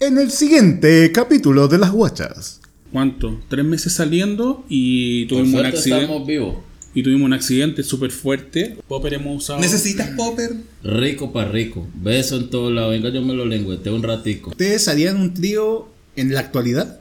en el siguiente capítulo de Las Guachas. ¿Cuánto? Tres meses saliendo y Por tuvimos un accidente. estamos vivos. Y tuvimos un accidente súper fuerte. Popper hemos usado. ¿Necesitas popper? Rico para rico. Beso en todos lados. Venga, yo me lo lengüeteo un ratico. ¿Ustedes harían un trío en la actualidad?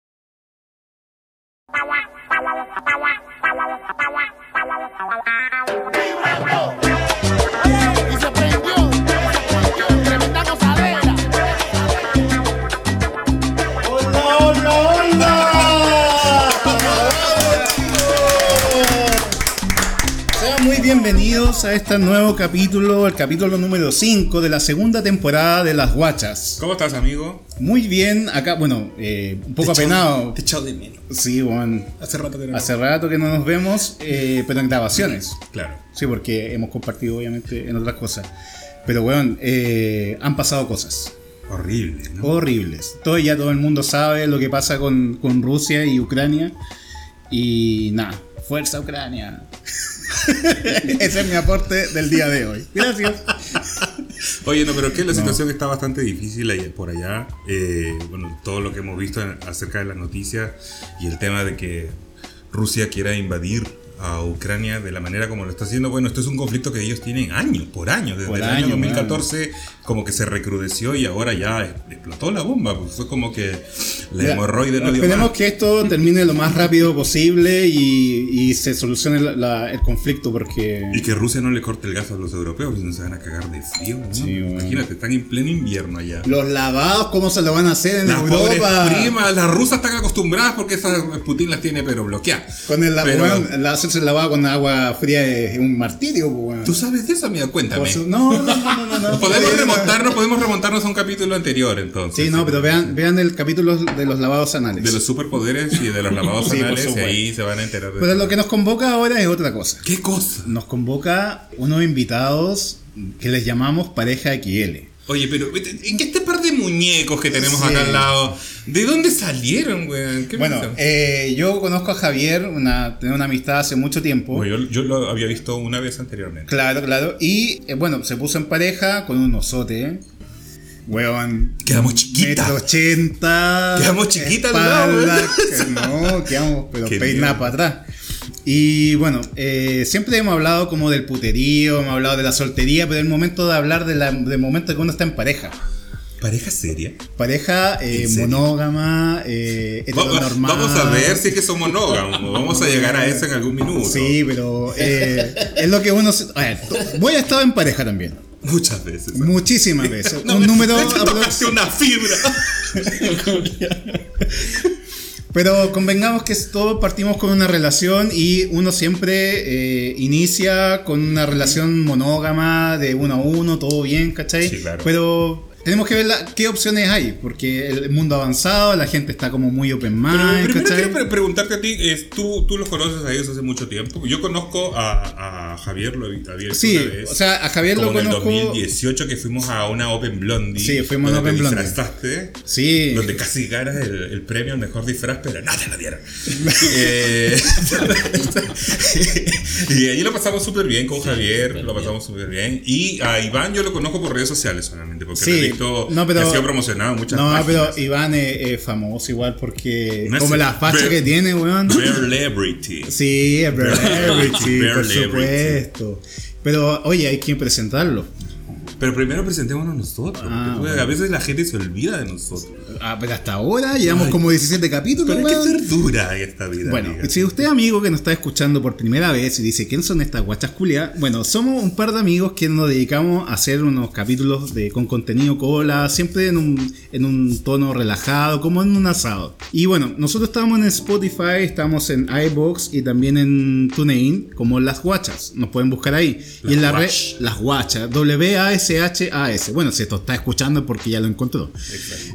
Bienvenidos a este nuevo capítulo, el capítulo número 5 de la segunda temporada de Las Guachas. ¿Cómo estás, amigo? Muy bien, acá, bueno, eh, un poco apenado. Te echado de menos. Sí, bueno, Hace rato que no. hace rato que no nos vemos, eh, pero en grabaciones. Claro. Sí, porque hemos compartido obviamente en otras cosas. Pero bueno, eh, han pasado cosas Horrible, ¿no? horribles. Todo ya todo el mundo sabe lo que pasa con, con Rusia y Ucrania. Y nada, fuerza Ucrania. Ese es mi aporte del día de hoy. Gracias. Oye, no, pero es que la situación está bastante difícil ahí, por allá. Eh, bueno, todo lo que hemos visto acerca de las noticias y el tema de que Rusia quiera invadir a Ucrania de la manera como lo está haciendo. Bueno, esto es un conflicto que ellos tienen años, por años. Desde Por el años, año 2014 como que se recrudeció y ahora ya explotó la bomba. Pues fue como que la Mira, hemorroide no dio Esperemos más. que esto termine lo más rápido posible y, y se solucione la- la- el conflicto porque... Y que Rusia no le corte el gas a los europeos, si no se van a cagar de frío. ¿no? Sí, bueno. Imagínate, están en pleno invierno allá. Los lavados, ¿cómo se lo van a hacer en Las Europa? primas, las rusas están acostumbradas porque esas Putin las tiene pero bloqueadas. Con el, Pero- bueno, el hacerse el lavado con agua fría es un martirio. ¿Tú sabes de eso, amigo? Cuéntame. No, no, no, no, no. Podemos remontarnos, podemos remontarnos a un capítulo anterior entonces. Sí, no, pero vean, vean el capítulo de los lavados anales. De los superpoderes y de los lavados Sí, anales, y ahí se van a enterar de Pero todo. lo que nos convoca ahora es otra cosa. ¿Qué cosa? Nos convoca unos invitados que les llamamos pareja XL. Oye, pero ¿en qué este par de muñecos que tenemos Sí. acá al lado? ¿De dónde salieron, güey? ¿Qué Bueno, eh, yo conozco a Javier, una, tengo una amistad hace mucho tiempo. Bueno, yo, yo lo había visto una vez anteriormente. Claro, claro. Y eh, bueno, se puso en pareja con un osote. Weón. Quedamos chiquitas. Metro ochenta. Quedamos chiquitas al lado, espalda, que No, quedamos pero peinadas para atrás. Y bueno, eh, siempre hemos hablado como del puterío, hemos hablado de la soltería, pero es el momento de hablar de la- del momento que uno está en pareja. ¿Pareja seria? Pareja eh, monógama, eh, heteronormada. Vamos a ver si es que son monógamos. Vamos a llegar a eso en algún minuto. Sí, pero eh, es lo que uno... se- A ver, voy a estar en pareja también. Muchas veces. Muchísimas veces. No, un número... hecho, aprox- tocaste una fibra. Pero convengamos que todos partimos con una relación y uno siempre eh, inicia con una relación monógama de uno a uno, todo bien, ¿cachai? Sí, claro. Pero tenemos que ver la- qué opciones hay, porque el mundo ha avanzado, la gente está como muy open Pero mind, primero ¿cachai? quiero pre- preguntarte a ti, es, ¿tú, tú los conoces a ellos hace mucho tiempo. Yo conozco a, a Javier, lo había Sí, una vez. o sea, a Javier lo como en el conozco... 2018 que fuimos a una Open Blondie. Sí, fuimos a donde Open te Blondie. disfrazaste, Sí. Donde casi ganas el, el premio al mejor disfraz, pero no te lo dieron. Eh, y ahí lo pasamos súper bien con Javier, lo pasamos súper bien. Y a Iván yo lo conozco por redes sociales solamente, porque Sí, no, pero- que ha sido promocionado muchas No, páginas. pero Iván es, es famoso igual porque... No como la facha que tiene, weón. Celebrity. Sí, es Celebrity, por supuesto. Pero, oye, hay que presentarlo. Pero primero presentémonos nosotros. Ah, porque bueno. A veces la gente se olvida de nosotros. Ah, pero hasta ahora llevamos como 17 capítulos, Pero hay que ser dura esta vida. Bueno, amiga. si usted amigo que nos está escuchando por primera vez y dice quién son estas guachas culias, bueno, somos un par de amigos que nos dedicamos a hacer unos capítulos de, con contenido cola, siempre en un, en un tono relajado, como en un asado. Y bueno, nosotros estamos en Spotify, estamos en iBox y también en TuneIn, como Las Guachas, nos pueden buscar ahí. y en la red. Las Guachas, W-A-S-H-A-S. Bueno, si esto está escuchando es porque ya lo encontró.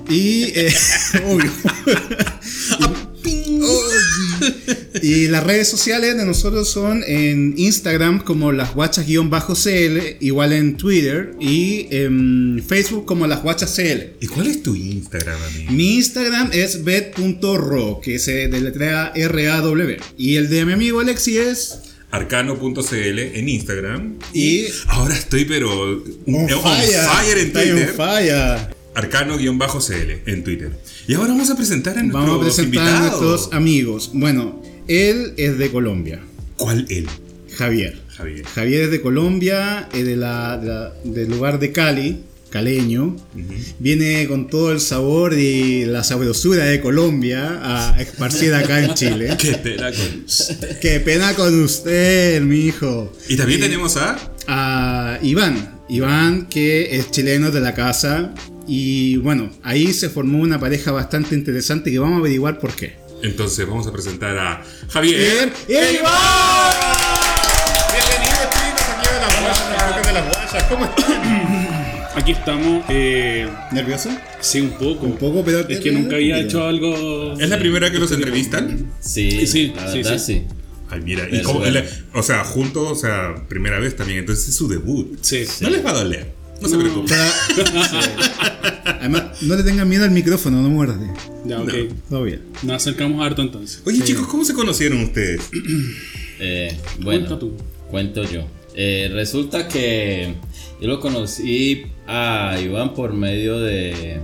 Y, eh, obvio. Y las redes sociales de nosotros son en Instagram como las guachas-cl, igual en Twitter y en Facebook como las guachas CL. ¿Y cuál es tu Instagram, amigo? Mi Instagram es bet.ro, que se deletrea R-A-W. Y el de mi amigo Alexi es Arcano.cl en Instagram. Y- ahora estoy, pero. On on fire. fire en on Twitter. fire. Arcano-cl en Twitter. Y ahora vamos a presentar a nuestros Vamos a presentar a invitados. nuestros amigos. Bueno, él es de Colombia, ¿Cuál él? Javier. Javier. Javier es de Colombia, es de la, de la- del lugar de Cali, caleño. Viene con todo el sabor y la sabrosura de Colombia a esparcir acá en Chile. Qué pena con... Qué pena con usted, mi hijo. Y también tenemos a... a Iván. Iván, que es chileno de la casa. Y bueno, ahí se formó una pareja bastante interesante que vamos a averiguar por qué. Entonces vamos a presentar a Javier. ¡Y Iván! Bienvenido, chicos, aquí de las guayas, de las guayas. ¿Cómo estás? Aquí estamos. Eh, ¿Nervioso? sí, un poco. Un poco, pero- Es que nunca había hecho algo. ¿Es la primera que los entrevistan? Sí, Sí, la sí, verdad sí. sí. Ay, mira, y como- o sea, juntos, o sea, primera vez también, entonces es su debut. Sí. No les va a doler, no, se. Además, no le tengan miedo al micrófono, no muerde. Ya, ok. Todo bien. Nos acercamos harto entonces. Oye, chicos, ¿cómo se conocieron ustedes? Eh, bueno, Cuenta tú. cuento yo. Eh, resulta que yo lo conocí a Iván por medio de,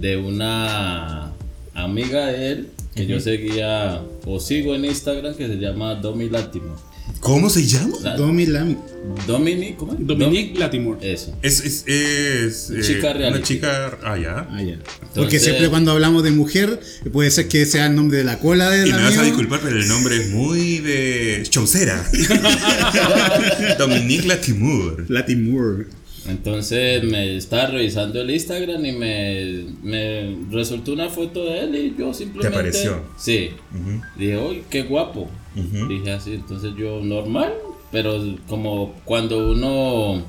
de una amiga de él que yo seguía o sigo en Instagram que se llama Domi Latimo. ¿Cómo se llama? La- Domi Lami. Dominic, ¿cómo es? Dominique Latimore. Eso. Es, es, es eh, Chica una reality. chica. Ah, ya. Ah, ya. Porque siempre cuando hablamos de mujer, puede ser que sea el nombre de la cola de Y me vas a disculpar, pero el nombre es muy de chaucera. Dominique Latimur. Latin Moore. Entonces me estaba revisando el Instagram y me, me resultó una foto de él y yo simplemente... apareció? Sí. Dije, uy, qué guapo. Dije así, entonces yo normal, pero como cuando uno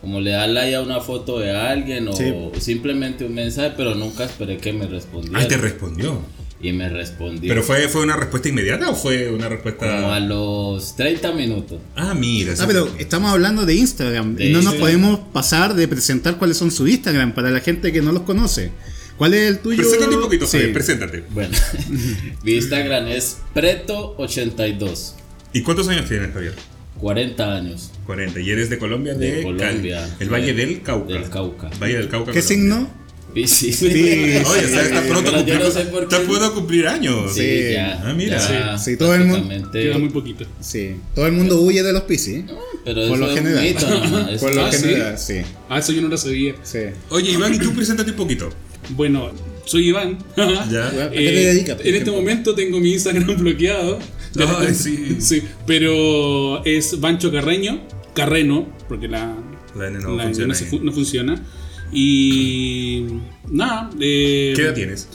como le da like a una foto de alguien o Sí. simplemente un mensaje, pero nunca esperé que me respondiera. Ay, te respondió. y me respondió. ¿Pero fue, fue una respuesta inmediata o fue una respuesta.? como a los 30 minutos. Ah, mira. Ah, pero estamos hablando de Instagram De y no nos podemos pasar de presentar cuáles son su Instagram para la gente que no los conoce. ¿Cuál es el tuyo? Preséntate un poquito, Sí. Javier, preséntate. Bueno, mi Instagram es Preto82, ¿Y cuántos años tienes, Javier? 40 años. 40. ¿Y eres de Colombia? De, De Colombia. El Valle De- del Cauca. del Cauca. Valle del Cauca. ¿Qué Colombia. signo? Sí, Sí. Oye, está, está pronto a cumplir, no sé por está qué. pronto cumplir años. Sí, Sí. ya. Ah, mira. ya Sí, todo el mundo- Queda muy poquito. Sí. Todo el mundo huye de los piscis. Pero Por eso lo es general. mito Por lo Ah, ¿sí? general, sí. Ah, eso yo no lo sabía. sí. Oye, Iván, ¿y tú preséntate un poquito? Bueno, soy Iván. Ya. ¿A qué Eh, te dedicas? en este momento tengo mi Instagram bloqueado. Ya Ay, sí. sí, pero es Bancho Carreño, Carreno, porque la, La N no la funciona no funciona. Y nada, eh, ¿Qué edad tienes?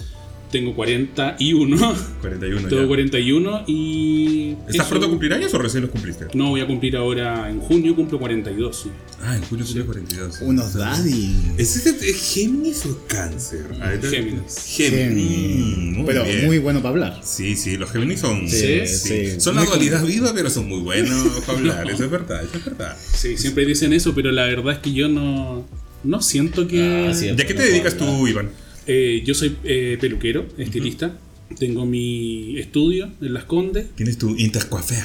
Tengo 41, 41 tengo ya. 41 y... ¿Estás eso- pronto a cumplir años o recién los cumpliste? No, voy a cumplir ahora en junio, cumplo 42. sí. Ah, en julio sería 42. Unos daddy. ¿Es, es, es Géminis o Cáncer? Ah, este- Géminis. Géminis. Muy Pero bien. muy bueno para hablar. Sí, sí, los Géminis son. Sí, sí. Son la dualidad viva, pero son muy buenos para hablar. Eso es verdad, eso es verdad. Sí, siempre dicen eso, pero la verdad es que yo no, no siento que... Ah, sí. ¿De qué te dedicas tú, Iván? Eh, yo soy eh, peluquero, estilista. Tengo mi estudio en Las Condes. Tienes tu intercoiffeur.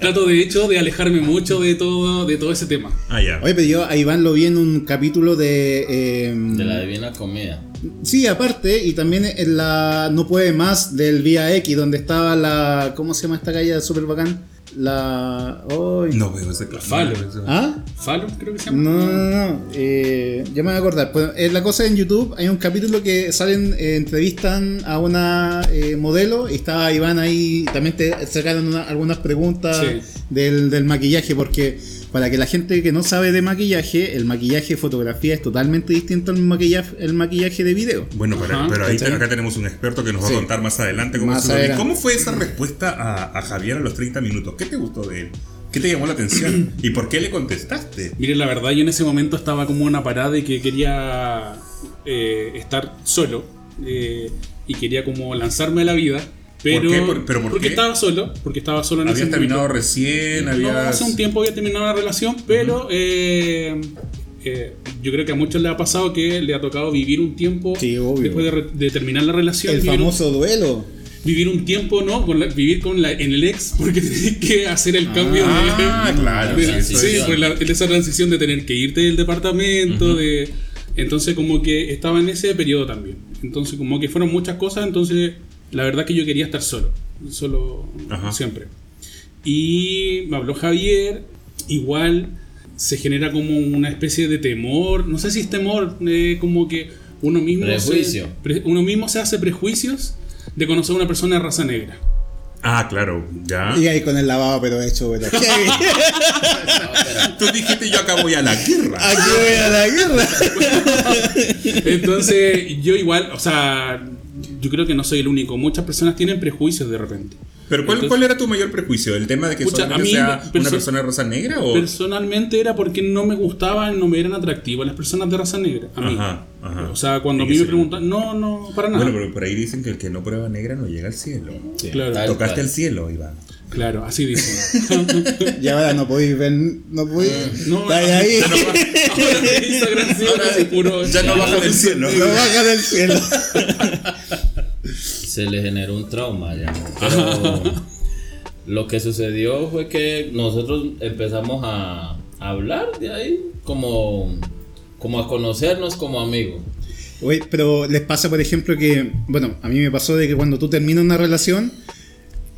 Trato de hecho de alejarme mucho de todo, de todo ese tema. Ah, ya. Oye, pero yo a Iván lo vi en un capítulo de. eh, De la divina comida. Sí, aparte, y también en la No Puede Más del Vía X, donde estaba la. ¿Cómo se llama esta calle súper bacán? La. No veo ese claro. Falo. ¿Ah? Falo, creo que se llama. No, no, no. Eh, ya me voy a acordar. Pues, eh, la cosa en YouTube, hay un capítulo que salen, eh, entrevistan a una eh, modelo y estaba Iván ahí. También te sacaron una- algunas preguntas Sí. del, del maquillaje, porque para que la gente que no sabe de maquillaje, el maquillaje de fotografía es totalmente distinto al maquillaje, el maquillaje de video. Bueno, pero, Ajá, pero ahí ¿cachai? acá tenemos un experto que nos va a contar más adelante cómo, Más adelante. ¿Cómo fue esa respuesta a, a Javier a los 30 minutos. ¿Qué te gustó de él? ¿Qué te llamó la atención? ¿Y por qué le contestaste? Mire, la verdad, yo en ese momento estaba como en una parada y que quería eh, estar solo eh, y quería como lanzarme a la vida. Pero, qué? ¿Por- pero por porque qué? estaba solo, porque estaba solo en ese ¿Habías terminado momento. recién? No, ¿Habías... hace un tiempo había terminado una relación, pero eh, eh, yo creo que a muchos les ha pasado que le ha tocado vivir un tiempo Sí, obvio. después de, terminar la relación. El vivir un- famoso duelo. vivir un tiempo, ¿no? Con la- vivir con la, en el ex, porque tenés que hacer el cambio Ah, de. claro, de- sí, sí, sí. pues la- esa transición de tener que irte del departamento, de. Entonces, como que estaba en ese periodo también. Entonces, como que fueron muchas cosas, entonces, la verdad que yo quería estar solo. Solo Ajá. siempre. Y me habló Javier, igual se genera como una especie de temor, no sé si es temor, eh, como que uno mismo, Prejuicio. Se, pre- uno mismo se hace prejuicios de conocer a una persona de raza negra. Ah, claro, ya. Y ahí con el lavado, pero hecho, pero. Tú dijiste yo acá voy a la guerra. Aquí voy a la guerra. Entonces, yo igual, o sea, yo creo que no soy el único, muchas personas tienen prejuicios de repente. Pero ¿cuál, Entonces- ¿cuál era tu mayor prejuicio? ¿El tema de que Pucha, solamente a mí, sea una perso- persona de raza negra o...? Personalmente era porque no me gustaban, no me eran atractivas las personas de raza negra. A mí. Ajá, ajá. O sea, cuando a mí me preguntan, no, no, para nada. Bueno, pero por ahí dicen que el que no prueba negra no llega al cielo. Claro. Tal Tocaste cual. el cielo, Iván. Claro, así dicen. Y ahora no podéis ver, no podéis. No, Está ahí. ya no baja del cielo. No baja del cielo. se le generó un trauma ya. Pero lo que sucedió fue que nosotros empezamos a hablar de ahí, como, como a conocernos como amigos. Oye, pero les pasa, por ejemplo, que, bueno, a mí me pasó de que cuando tú terminas una relación,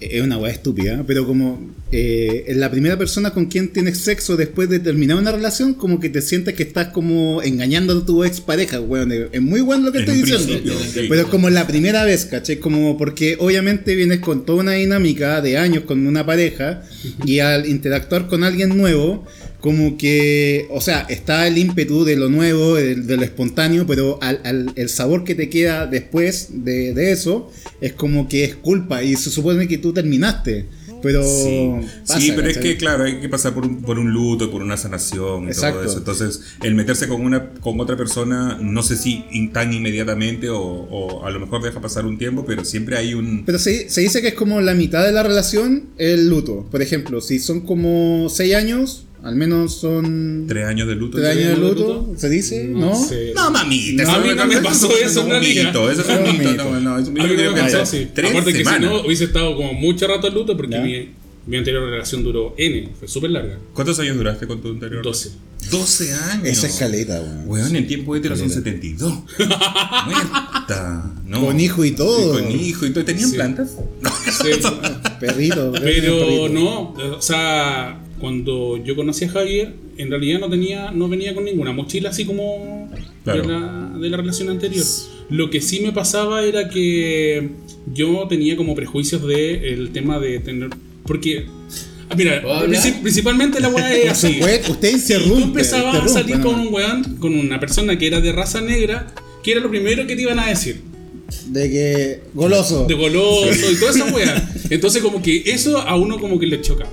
eh, es una weá estúpida, pero como eh, en la primera persona con quien tienes sexo después de terminar una relación, como que te sientes que estás como engañando a tu ex pareja, weón. Es muy bueno lo que En estoy diciendo. sí. Pero es como la primera vez, ¿cachai? Como porque obviamente vienes con toda una dinámica de años con una pareja y al interactuar con alguien nuevo, como que, o sea, está el ímpetu de lo nuevo, de, de lo espontáneo, pero al, al- el sabor que te queda después de, de eso es como que es culpa y se supone que tú terminaste. Pero Sí, pasa, Sí, pero es que, claro, hay que pasar por un, por un luto, por una sanación y Exacto. todo eso. Entonces, el meterse con una con otra persona, no sé si tan inmediatamente o, o a lo mejor deja pasar un tiempo, pero siempre hay un... Pero se, se dice que es como la mitad de la relación el luto. Por ejemplo, si son como 6 años, al menos son Tres años de luto. 3 ¿sí? años de luto, luto? ¿se dice? ¿No? No sé. No, mamita. No, eso a mí no me pasó es eso, un en realidad. mito, Eso es un mito. mito. No, no, es un mito no que. Tres Aparte que si no, hubiese estado como mucho rato en luto porque mi, mi anterior relación duró N, fue súper larga. ¿Cuántos años duraste con tu anterior? 12. 12 años. Esa escaleta, weón. Weón, en tiempo hetero son 72. Muerta. No. Con hijo y todo. Con hijo y todo. ¿Tenían Sí. plantas? Sí. Perrito. Pero perrito. no, o sea, cuando yo conocí a Javier, en realidad no tenía, no venía con ninguna mochila así como Claro. de, la, de la relación anterior. Lo que sí me pasaba era que yo tenía como prejuicios de el tema de tener, porque ah, mira, principalmente la weá es así. Usted Si interrumpe. tú empezabas a salir con un weón, con una persona que era de raza negra, que era lo primero que te iban a decir. De que. Goloso. De goloso y toda esa weá. Entonces como que eso a uno como que le choca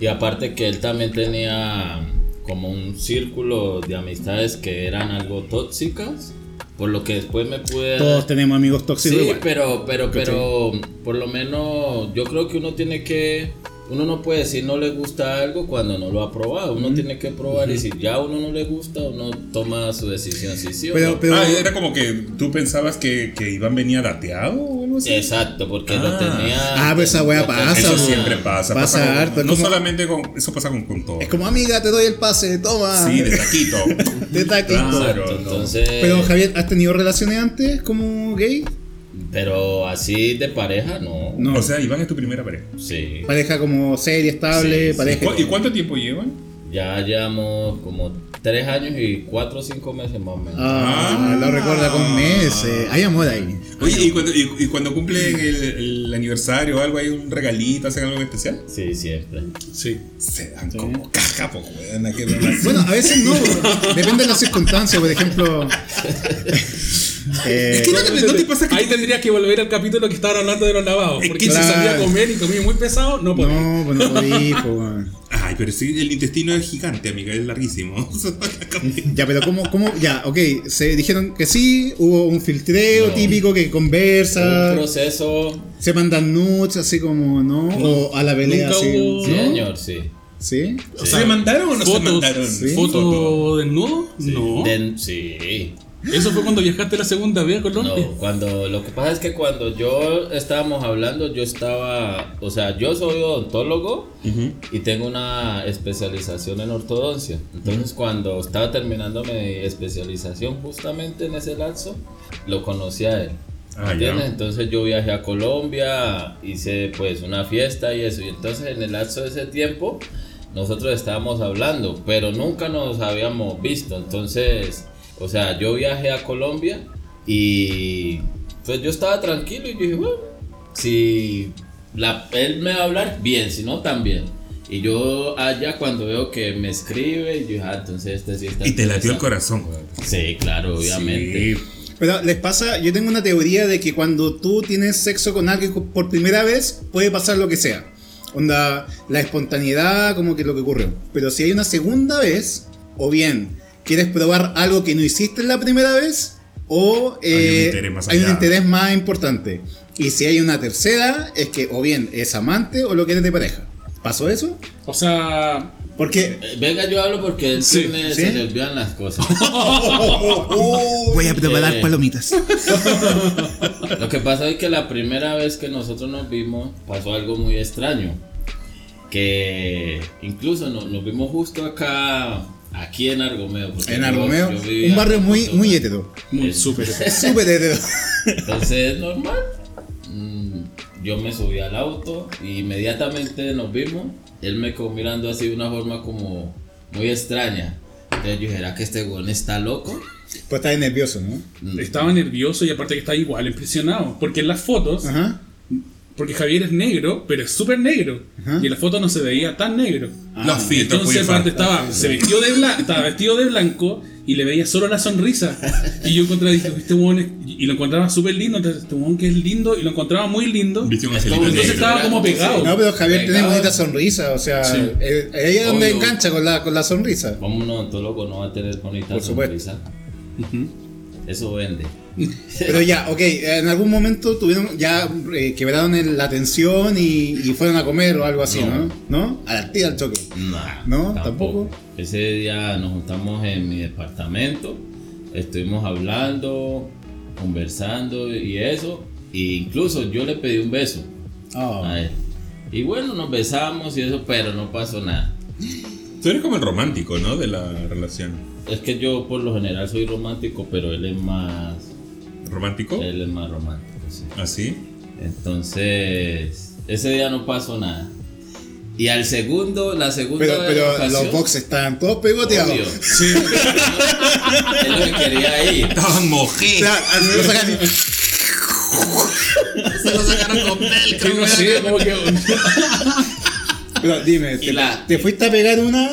Y aparte que él también tenía como un círculo de amistades que eran algo tóxicas, por lo que después me pude... Todos tenemos amigos tóxicos Sí, igual. pero, pero, pero, por lo menos yo creo que uno tiene que, uno no puede decir no le gusta algo cuando no lo ha probado, uno tiene que probar y si ya a uno no le gusta, uno toma su decisión, sí, sí o no. pero- Ah, era como que tú pensabas que, que Iván venía dateado o algo así. Exacto, porque lo Ah. tenía... Ah, pero esa weá lo pasa, Eso siempre pasa. Pasa harto, no como- solamente con. Eso pasa con, con todo. Es como, amiga, te doy el pase, toma. Sí, de taquito. De taquito. Claro. Exacto, no. entonces... Pero Javier, ¿has tenido relaciones antes como gay? Pero así de pareja, no. No. O sea, Iván es tu primera pareja. Sí. Pareja como seria, estable, Sí, sí. pareja. ¿Y cuánto tiempo llevan? Ya llevamos como tres años y cuatro o cinco meses más o menos. Ah, Ah. lo recuerda con meses. Hay amor ahí. Oye, ¿y cuando, y, y cuando cumplen el, el aniversario o algo, hay un regalito, hacen algo especial? Sí, siempre. Sí. Se dan como caja, pues. Bueno, a veces no. Depende de las circunstancias. Por ejemplo. eh, Es que no te, no te pasa que. Ahí tendrías que volver al capítulo que estaban hablando de los lavados. Es Porque que si claro. salía a comer y comía muy pesado, no podía. no, pues no podí, pues, weón. Ay, pero sí, el intestino es gigante, amiga, es larguísimo. Ya, pero ¿cómo, cómo? Ya, ok. Se dijeron que sí, hubo un filtreo No. típico que Un conversa, proceso, se mandan nudes, así como, ¿no? O a la pelea, así. hubo- ¿no? señor, sí. ¿Sí? O sea, ¿Se mandaron o no se fotos, mandaron? Sí. ¿Foto desnudo? Sí. No. Den- sí. Eso fue cuando viajaste la segunda vez a Colombia. No, cuando lo que pasa es que cuando yo estábamos hablando, yo estaba, o sea, yo soy odontólogo y tengo una especialización en ortodoncia. Entonces, cuando estaba terminando mi especialización justamente en ese lapso, lo conocí a él. Ah, ¿Entiendes? ya. Entonces yo viajé a Colombia, hice pues una fiesta y eso. Y entonces en el lapso de ese tiempo nosotros estábamos hablando, pero nunca nos habíamos visto. Entonces, o sea, yo viajé a Colombia y pues yo estaba tranquilo y yo dije, bueno, si la, él me va a hablar, bien, si no, también. Y yo allá cuando veo que me escribe, yo dije, ah, entonces este sí está Y te latió el interesante". corazón. Sí, claro, obviamente. Sí. Pero les pasa, yo tengo una teoría de que cuando tú tienes sexo con alguien por primera vez, puede pasar lo que sea. Onda, la espontaneidad, como que lo que ocurrió. Pero si hay una segunda vez, o bien quieres probar algo que no hiciste en la primera vez, o Hay un eh, interés más hay un interés más importante. Y si hay una tercera, es que o bien es amante o lo quieres de pareja. ¿Pasó eso? O sea, Porque Eh, Venga, yo hablo porque él Sí, tiene- ¿sí? se le olvidan las cosas. voy a preparar Eh. palomitas. Lo que pasa es que la primera vez que nosotros nos vimos pasó algo muy extraño. Que incluso nos, nos vimos justo acá, aquí en Argomeo. En Argomeo, yo un barrio muy, muy acá. hetero. muy súper. Súper hetero. Entonces, normal. Mm, Yo me subí al auto y inmediatamente nos vimos. Él me quedó mirando así de una forma como muy extraña. Entonces yo dije, ¿será que este weón está loco? Pues estás nervioso, ¿no? Estaba nervioso y aparte que estaba igual impresionado. Porque en las fotos, Ajá. Porque Javier es negro, pero es súper negro. Ajá. Y en la foto no se veía tan negro. Los filtros. Entonces aparte estaba, se vistió de blanco, estaba vestido de blanco y le veía solo la sonrisa. Y yo encontré, dije, este huevón es- y lo encontraba súper lindo, entonces este huevón que es lindo, y lo encontraba muy lindo. Viste un angelito Entonces negro. estaba como pegado. No, pero Javier tiene bonita sonrisa, o sea, Sí. eh, ahí es donde Obvio. engancha con la, con la sonrisa. ¿Cómo un odontólogo no va a tener bonita Por supuesto. sonrisa? Eso vende. Pero ya, ok, en algún momento tuvieron, ya eh, quebraron el- la tensión y, y fueron a comer o algo así, ¿no? No. ¿No? A la tira al choque. Nah, ¿No? ¿Tampoco? Ese día nos juntamos en mi departamento, estuvimos hablando, conversando y eso. E incluso yo le pedí un beso Ah. a él. Y bueno, nos besamos y eso, pero no pasó nada. Tú eres como el romántico, ¿no? De la relación. Es que yo por lo general soy romántico, pero él es más, ¿Romántico? él es más romántico, sí. ¿Así? Entonces, ese día no pasó nada. Y al segundo, la segunda Pero, pero ocasión, los boxes estaban todos pegoteados. obvio. es lo que quería ir. Estaban. O sea, y- Se lo sacaron con Que no sé, como que Pero dime, ¿te, la- te fuiste a pegar una?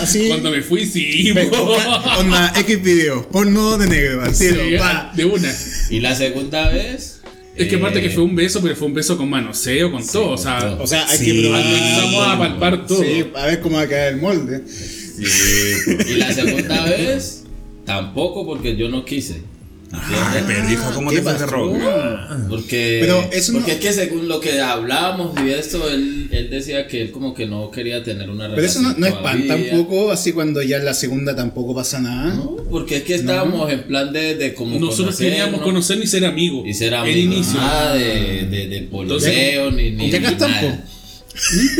Así. cuando me fui, sí. Onda X video, porno de negro, al Sí, de una. Y la segunda vez. Es que aparte eh, que fue un beso, pero fue un beso con manoseo, con todo. O sea, todo. O sea, hay Sí. que probar. Empezamos a palpar todo. Sí, a ver cómo va a caer el molde. Y la segunda vez, tampoco porque yo no quise. Pero hijo, ¿cómo ¿Qué te pasó? robo? Porque, Pero eso no- porque es que según lo que hablamos y esto, él, él decía que él como que no quería tener una Pero eso relación. no, no es pan todavía. tampoco, así cuando ya en la segunda tampoco pasa nada. No, porque es que estábamos en plan de, de como Nosotros queríamos conocernos conocer ni ser amigos. y ser El amigos. inicio. Nada de, de, de pololeo ni, ni, Ya ni nada.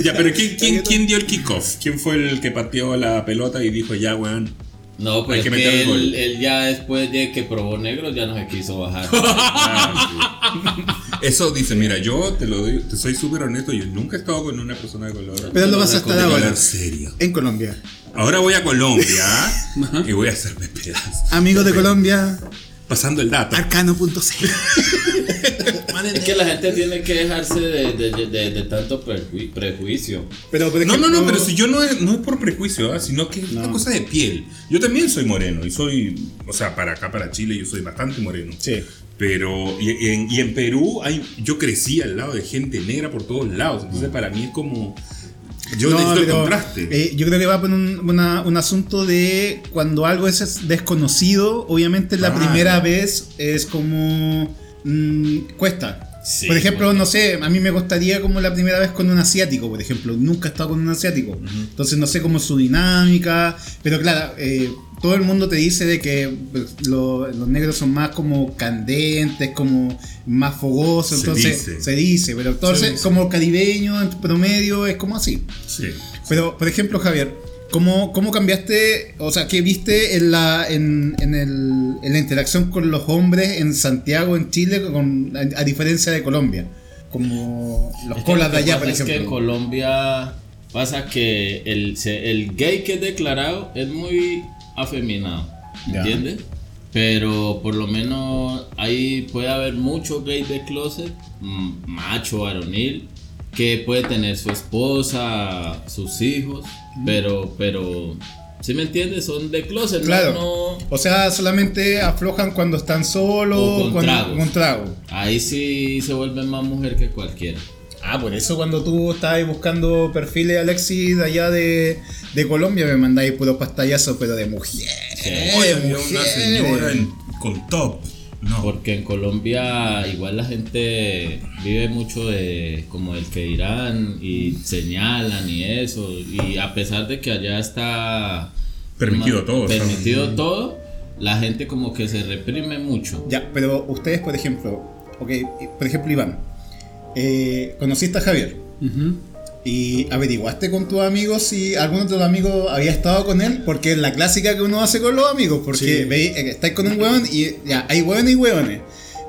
Ya, pero ¿quién, quién, quién dio el kickoff? ¿Quién fue el que pateó la pelota y dijo, ya, weón? No, pero que es meter que él, él ya después de que probó negro ya no se quiso bajar. Eso dice, mira, yo te lo digo, te soy súper honesto, yo nunca he estado con una persona de color. Pero lo vas a estar ahora. serio. En Colombia. Ahora voy a Colombia y voy a hacerme pedazos. Amigos de Colombia, Pasando el dato. arcano.c. es que la gente tiene que dejarse de, de, de, de- de tanto prejuicio. Pero, No, no, no, pero si yo no es, no es por prejuicio, ¿ah? sino que es una cosa de piel. Yo también soy moreno y soy, o sea, para acá, para Chile, yo soy bastante moreno. Sí. Pero, y en, y en Perú, hay, yo crecí al lado de gente negra por todos lados. Entonces, para mí es como. Yo No, necesito el pero, contraste. eh, yo creo que va por un, una- un asunto de cuando algo es desconocido, obviamente la Claro. primera vez es como mm, cuesta. Sí, por ejemplo, bueno. no sé, a mí me costaría como la primera vez con un asiático, por ejemplo. Nunca he estado con un asiático. Entonces no sé cómo es su dinámica. Pero claro, eh, todo el mundo te dice de que pues, lo- los negros son más como candentes, como más fogosos, Se entonces dice. se dice, pero entonces como caribeño en promedio es como así. Sí. Pero, por ejemplo, Javier, ¿cómo, cómo cambiaste, o sea, qué viste en la, en, en el- en la interacción con los hombres en Santiago, en Chile, con, a, a diferencia de Colombia? Como los Es colas de allá, por Es que en ejemplo. Colombia pasa que el, el gay que es declarado es muy afeminado. ¿entiendes? Pero por lo menos ahí puede haber mucho gay de closet, mm, macho, varonil, que puede tener su esposa, sus hijos, pero, pero, ¿sí me entiendes? Son de closet, ¿no? Claro. no, O sea, solamente aflojan cuando están solos, O con cuando, tragos. con trago. ahí sí se vuelven más mujer que cualquiera. Ah, por eso cuando tú estabas buscando perfiles, Alexis, de allá de, de Colombia, me mandáis puros pastallazos, pero de mujeres. Oye, de había una señora en- con top. No. Porque en Colombia igual la gente vive mucho de como el que dirán y señalan y eso. Y a pesar de que allá está Permitido todo, Permitido todo, la gente como que se reprime mucho. Ya, pero ustedes, por ejemplo, ok, por ejemplo, Iván, eh, conociste a Javier Ujú. Y averiguaste con tus amigos si alguno de tus amigos había estado con él, porque es la clásica que uno hace con los amigos, porque Sí. veis, eh, estáis con un hueón y ya, hay hueones y hueones.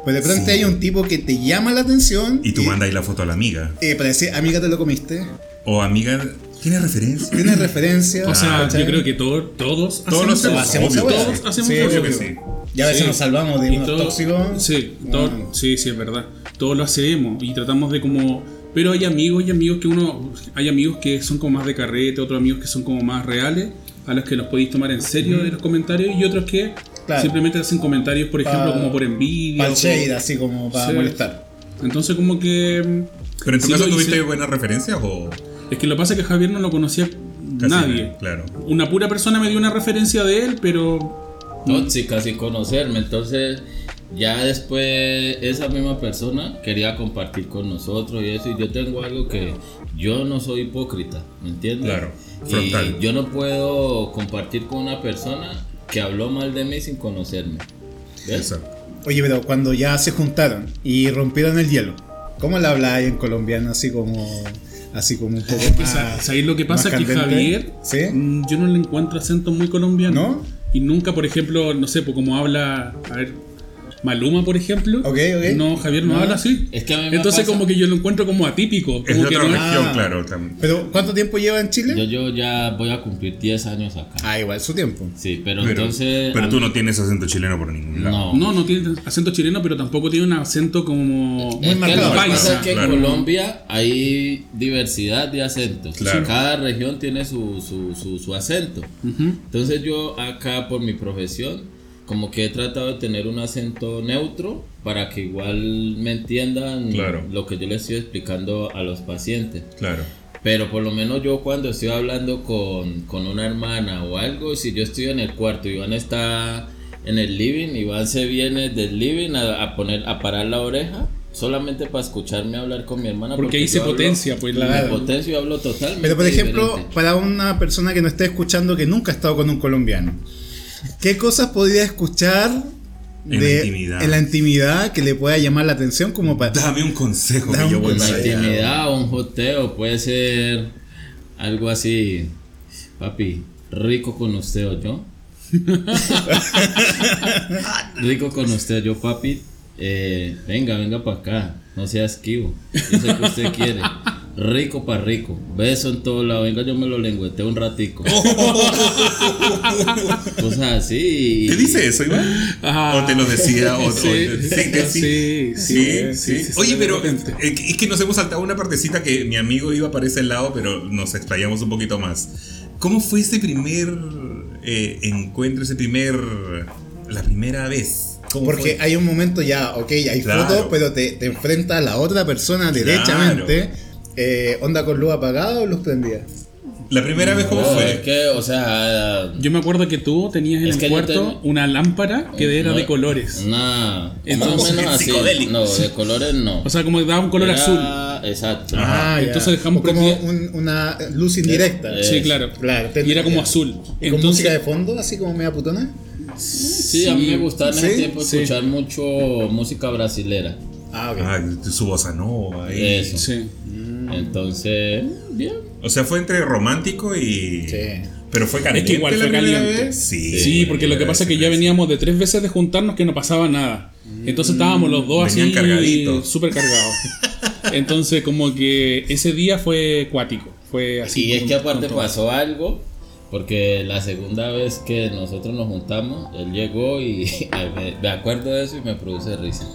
Pero de pronto Sí. hay un tipo que te llama la atención Y tú mandas ahí la foto a la amiga. eh, para decir, amiga, te lo comiste. O amiga, ¿tiene referencia? Tienes referencia. O sea, ¿cachai? yo creo que todo- todos Todos lo hacemos, hacemos obvio. esa Todos hacemos Sí. Obvio que sí. Y a veces Sí. nos salvamos de unos todo- tóxicos. Sí, todo- Bueno. sí, sí, es verdad. Todos lo hacemos y tratamos de como... Pero hay amigos y amigos que uno... Hay amigos que son como más de carrete, otros amigos que son como más reales, a los que los podéis tomar en serio en los comentarios y otros que Claro. simplemente hacen comentarios, por ejemplo, Pa- como por envidia. Para shade, así como para Sí. molestar. Entonces como que... Pero en tu sí caso tuviste buenas referencias o Es que lo que pasa es que Javier no lo conocía casi nadie. Claro. Una pura persona me dio una referencia de él, pero... Tóxica sin conocerme. Entonces, ya después esa misma persona quería compartir con nosotros y eso. Y yo tengo algo que yo no soy hipócrita, ¿me entiendes? Claro, frontal. Y yo no puedo compartir con una persona que habló mal de mí sin conocerme. ¿Ves? Exacto. Oye, pero cuando ya se juntaron y rompieron el hielo, ¿cómo le habláis en colombiano así como así como un poco Es que más ¿Sabéis lo que pasa? más Que candente? Javier, ¿Sí? mm, yo no le encuentro acento muy colombiano. ¿No? Y nunca, por ejemplo, no sé, pues como habla, a ver, Maluma, por ejemplo. Ok, ok. No, Javier no, No. habla así. Es que a mí me Entonces pasa- como que yo lo encuentro como atípico. Es de que otra no región, Ah. claro. también. Pero ¿cuánto tiempo lleva en Chile? Yo, yo ya voy a cumplir 10 años acá. Ah, igual su tiempo. Sí, pero, Pero, entonces. pero tú mí- no tienes acento chileno por ningún lado. No. No, no tiene acento chileno, pero tampoco tiene un acento como... Es que marcado. lo que pasa es que claro. en Colombia hay diversidad de acentos. Claro. Cada región tiene su, su, su, su acento. Ujú. Entonces yo acá por mi profesión como que he tratado de tener un acento neutro para que igual me entiendan Claro. lo que yo les estoy explicando a los pacientes. Claro. Pero por lo menos yo cuando estoy hablando con, con una hermana o algo, si yo estoy en el cuarto y Iván está en el living, Iván se viene del living a, a poner a parar la oreja solamente para escucharme hablar con mi hermana. Porque ahí se hablo- potencia, pues, me claro. potencio y hablo totalmente. Pero por ejemplo, diferente. para una persona que no esté escuchando que nunca ha estado con un colombiano, ¿qué cosas podría escuchar En la intimidad. en la intimidad que le pueda llamar la atención como para Dame un consejo Dame que yo un voy En a la consejo. ensayar. intimidad o un joteo puede ser algo así. Papi, rico con usted o yo. rico con usted o yo, papi. Eh, venga, venga para acá. No sea esquivo. Yo sé que usted quiere. Rico para rico. Beso en todo lado. Venga, yo me lo lengüeteo un ratico. Cosas así. ¿Te dice eso, Iván? Ah. ¿O te lo decía? O, o- Sí, sí, sí. sí, Sí, sí, sí. sí, sí, Oye, pero repente. eh, es que nos hemos saltado una partecita que mi amigo iba para ese lado, pero nos explayamos un poquito más. ¿Cómo fue ese primer eh, encuentro, ese primer. la primera vez? ¿Cómo Porque fue? hay un momento ya, ok, hay Claro. fotos, pero te, te enfrenta a la otra persona derechamente. Eh, ¿Onda con luz apagada o luz prendida? ¿La primera vez cómo No, fue? es que, o sea, Yo me acuerdo que tú tenías en el cuarto tengo- una lámpara que era no, de colores. Una. Entonces- más o menos así. Psicodélico. No, de colores no. O sea, como que daba un color Era- azul. Exacto. Ah. Entonces dejamos como un- una luz indirecta. Eh, Sí, claro. Claro, y era como azul. ¿Y con música de fondo, así como media putona? Sí, a mí me gustaba en ese Sí, tiempo sí. escuchar mucho música brasilera. Ah, ok. Ah, su bossa nova. ahí. Eso. Sí. Entonces, bien. O sea, fue entre romántico y. Sí. Pero fue caliente. Es que igual fue caliente. Sí, Sí, porque lo que pasa es que ya veníamos de tres veces de juntarnos que no pasaba nada. Entonces estábamos los dos Venían así cargaditos. súper cargados. Entonces como que ese día fue cuático. Fue así. Y es que aparte pasó algo, porque la segunda vez que nosotros nos juntamos, él llegó y me acuerdo de eso y me produce risa.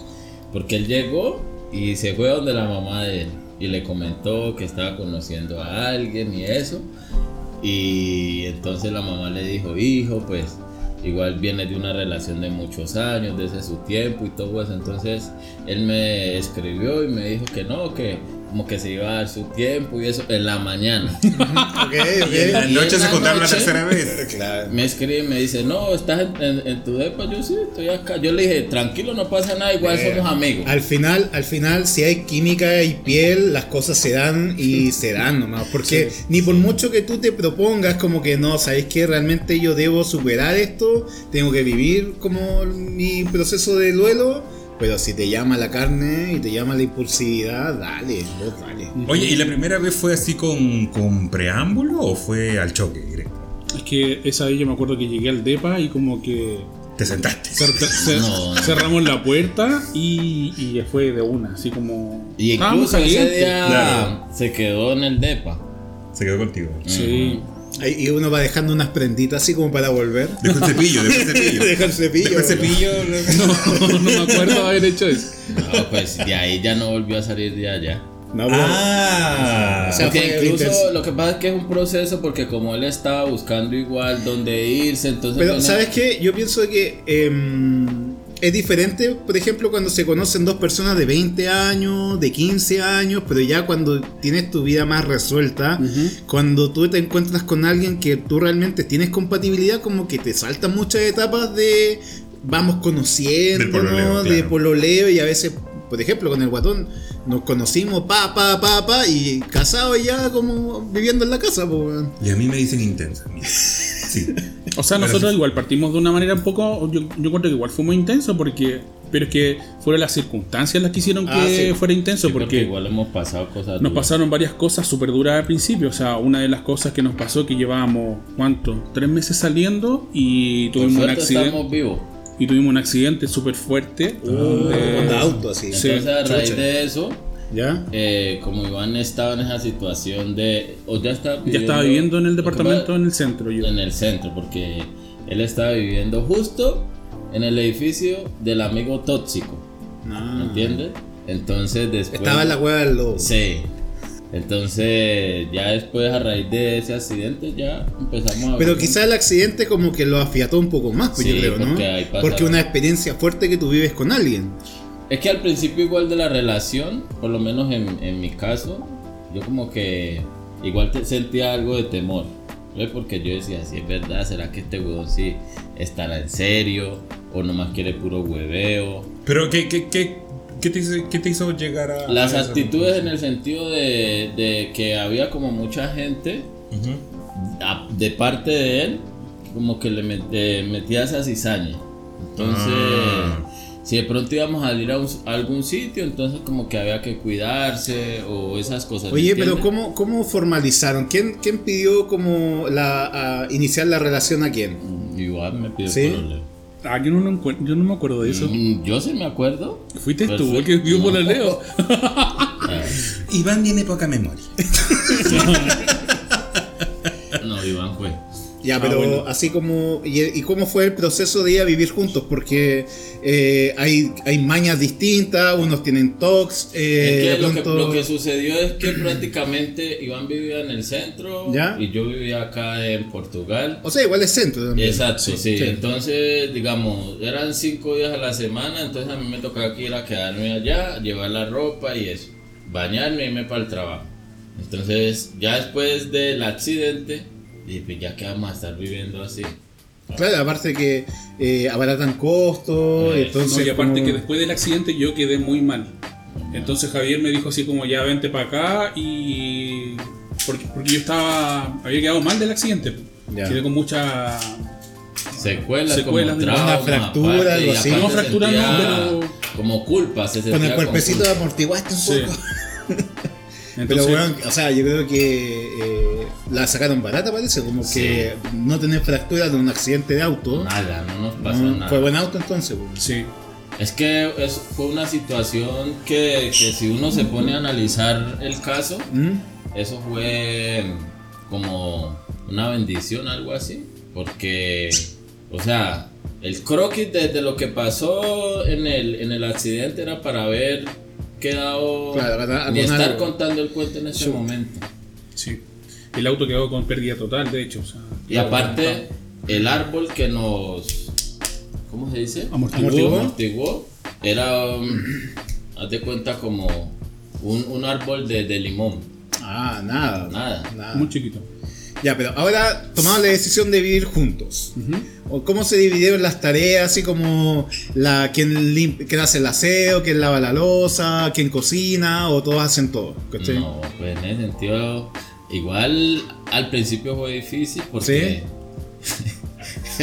Porque él llegó y se fue donde la mamá de él y le comentó que estaba conociendo a alguien y eso. Y entonces la mamá le dijo, hijo, pues igual viene de una relación de muchos años, desde su tiempo y todo eso. Entonces él me escribió y me dijo que no, que como que se iba a dar su tiempo y eso en la mañana. Ok, Y en la noche en se la contaron la tercera vez. Claro. Me escribe y me dice, no, estás en, en- en tu depa, yo sí, estoy acá. Yo le dije, tranquilo, no pasa nada, igual Eh, somos amigos. Al final, al final, si hay química y piel, las cosas se dan y se dan nomás. Porque ni por mucho que tú te propongas, como que no, ¿sabes qué? Realmente yo debo superar esto, tengo que vivir como mi proceso de duelo. Pero si te llama la carne y te llama la impulsividad, dale, vos dale. Oye, ¿y la primera vez fue así con, con preámbulo o fue al choque directo? Es que esa vez yo me acuerdo que llegué al DEPA y como que Te sentaste. cer- cer- No, no. cerramos la puerta y, y fue de una, así como... Y incluso ese día claro. se quedó en el depa. Se quedó contigo. Sí. Y uno va dejando unas prenditas así como para volver. Dejó el cepillo, dejó el cepillo. Deja el cepillo. Dejó el cepillo. No, no me acuerdo haber hecho eso. No, pues de ahí ya no volvió a salir de allá. No, pero- Ah. O sea, Porque incluso lo que pasa es que es un proceso porque como él estaba buscando igual dónde irse, entonces... Pero, ¿sabes qué? Yo pienso que em, es diferente, por ejemplo, cuando se conocen dos personas de 20 años, de 15 años, pero ya cuando tienes tu vida más resuelta, cuando tú te encuentras con alguien que tú realmente tienes compatibilidad, como que te saltan muchas etapas de vamos conociendo, pololeo, de claro. pololeo y a veces... Por ejemplo, con el guatón nos conocimos, pa, pa, pa, pa, y casados ya como viviendo en la casa, pues. Y a mí me dicen intensa. Sí. O sea, nosotros igual partimos de una manera un poco. Yo, yo encuentro que igual fue muy intenso porque. Pero es que fueron las circunstancias las que hicieron que Ah, sí. fuera intenso. Sí, porque porque igual hemos pasado cosas nos duras. pasaron varias cosas súper duras al principio. O sea, una de las cosas que nos pasó que llevábamos, ¿cuánto? Tres meses saliendo y Por tuvimos un accidente. estamos vivos. Y tuvimos un accidente súper fuerte. de- Onda auto así. Sí, Entonces a raíz chucha. de eso, ¿Ya? eh, como Iván estaba en esa situación de... O ya estaba ya viviendo, estaba viviendo en el departamento en el centro yo. en el centro, porque él estaba viviendo justo en el edificio del amigo tóxico, ¿me Ah. entiendes? Entonces después... Estaba en la hueá del lobo. Sí. Entonces, ya después, a raíz de ese accidente, ya empezamos a... Pero ver- quizá el accidente como que lo afiató un poco más, pues Sí, yo creo, ¿no? porque Porque una experiencia fuerte que tú vives con alguien. Es que al principio igual de la relación, por lo menos en, en mi caso, yo como que igual te sentía algo de temor. ¿ves? Porque yo decía, si es verdad, ¿será que este huevón sí estará en serio? ¿O nomás quiere puro hueveo? Pero, ¿qué, qué, qué, qué te, hizo, qué te hizo llegar a.? Las a actitudes en el sentido de, de que había como mucha gente de parte de él, como que le met- eh, metía esa cizaña. Entonces, Ah. si de pronto íbamos a ir a, un- a algún sitio, entonces como que había que cuidarse o esas cosas. Oye, pero. ¿cómo, cómo formalizaron? ¿Quién, quién pidió como la, a iniciar la relación a quién? Mm, Igual me pidió ¿Sí? pololeo. Ah, yo no, lo yo no me acuerdo de eso. Mm, Yo sí me acuerdo. Fuiste tú el Perfecto. que vio por el Leo. Ah, Iván tiene poca memoria. No, Iván fue. Ya, Ah, pero bueno. así como... Y, y cómo fue el proceso de ir a vivir juntos? Porque eh, hay, hay mañas distintas, unos tienen tox, eh, Es que lo, que, pronto- lo que sucedió es que prácticamente Iván vivía en el centro ¿Ya? y yo vivía acá en Portugal. O sea, igual es centro también. Exacto, sí, sí. Entonces, digamos, eran cinco días a la semana, entonces a mí me tocaba que ir a quedarme allá, llevar la ropa y eso, bañarme y irme para el trabajo. Entonces, ya después del accidente, dije, pues ya que vamos a estar viviendo así. Claro, aparte que eh, abaratan costos, Eh, entonces. No, y aparte como- que después del accidente yo quedé muy mal. Entonces Javier me dijo así como ya vente para acá y... Porque, porque yo estaba... Había quedado mal del accidente. Ya. Quedé con mucha... Secuelas, Secuelas como trauma, Una fractura, algo y así. No, fractura no, pero- Como culpa, se Con el cuerpecito amortiguaste un Sí. poco. Pero Entonces, bueno, o sea, yo creo que eh, la sacaron barata, parece, como Sí. que no tener fractura de un accidente de auto. Nada, no nos pasó Mm, nada. Fue buen auto entonces. pues. sí. Es que es- fue una situación que, que si uno se pone a analizar el caso, ¿Mm? eso fue como una bendición, algo así. Porque, o sea, el croquis desde lo que pasó en el, en el accidente era para haber quedado Claro, ni estar contando el cuento en ese Sí. momento. Sí. El auto quedó con pérdida total, de hecho. o sea, Y aparte, el árbol que nos. ¿Cómo se dice? Amortiguó. Amortiguó. Era. um, haz de cuenta como un, un árbol de, de limón. Ah, nada. Nada. Muy chiquito. Ya, pero ahora tomamos la decisión de vivir juntos. ¿O ¿Cómo se dividieron las tareas? Así como la, quién, quién hace el aseo, quién lava la losa, quién cocina, o todos hacen todo. ¿cachai? No, pues en ese sentido. Igual al principio fue difícil porque.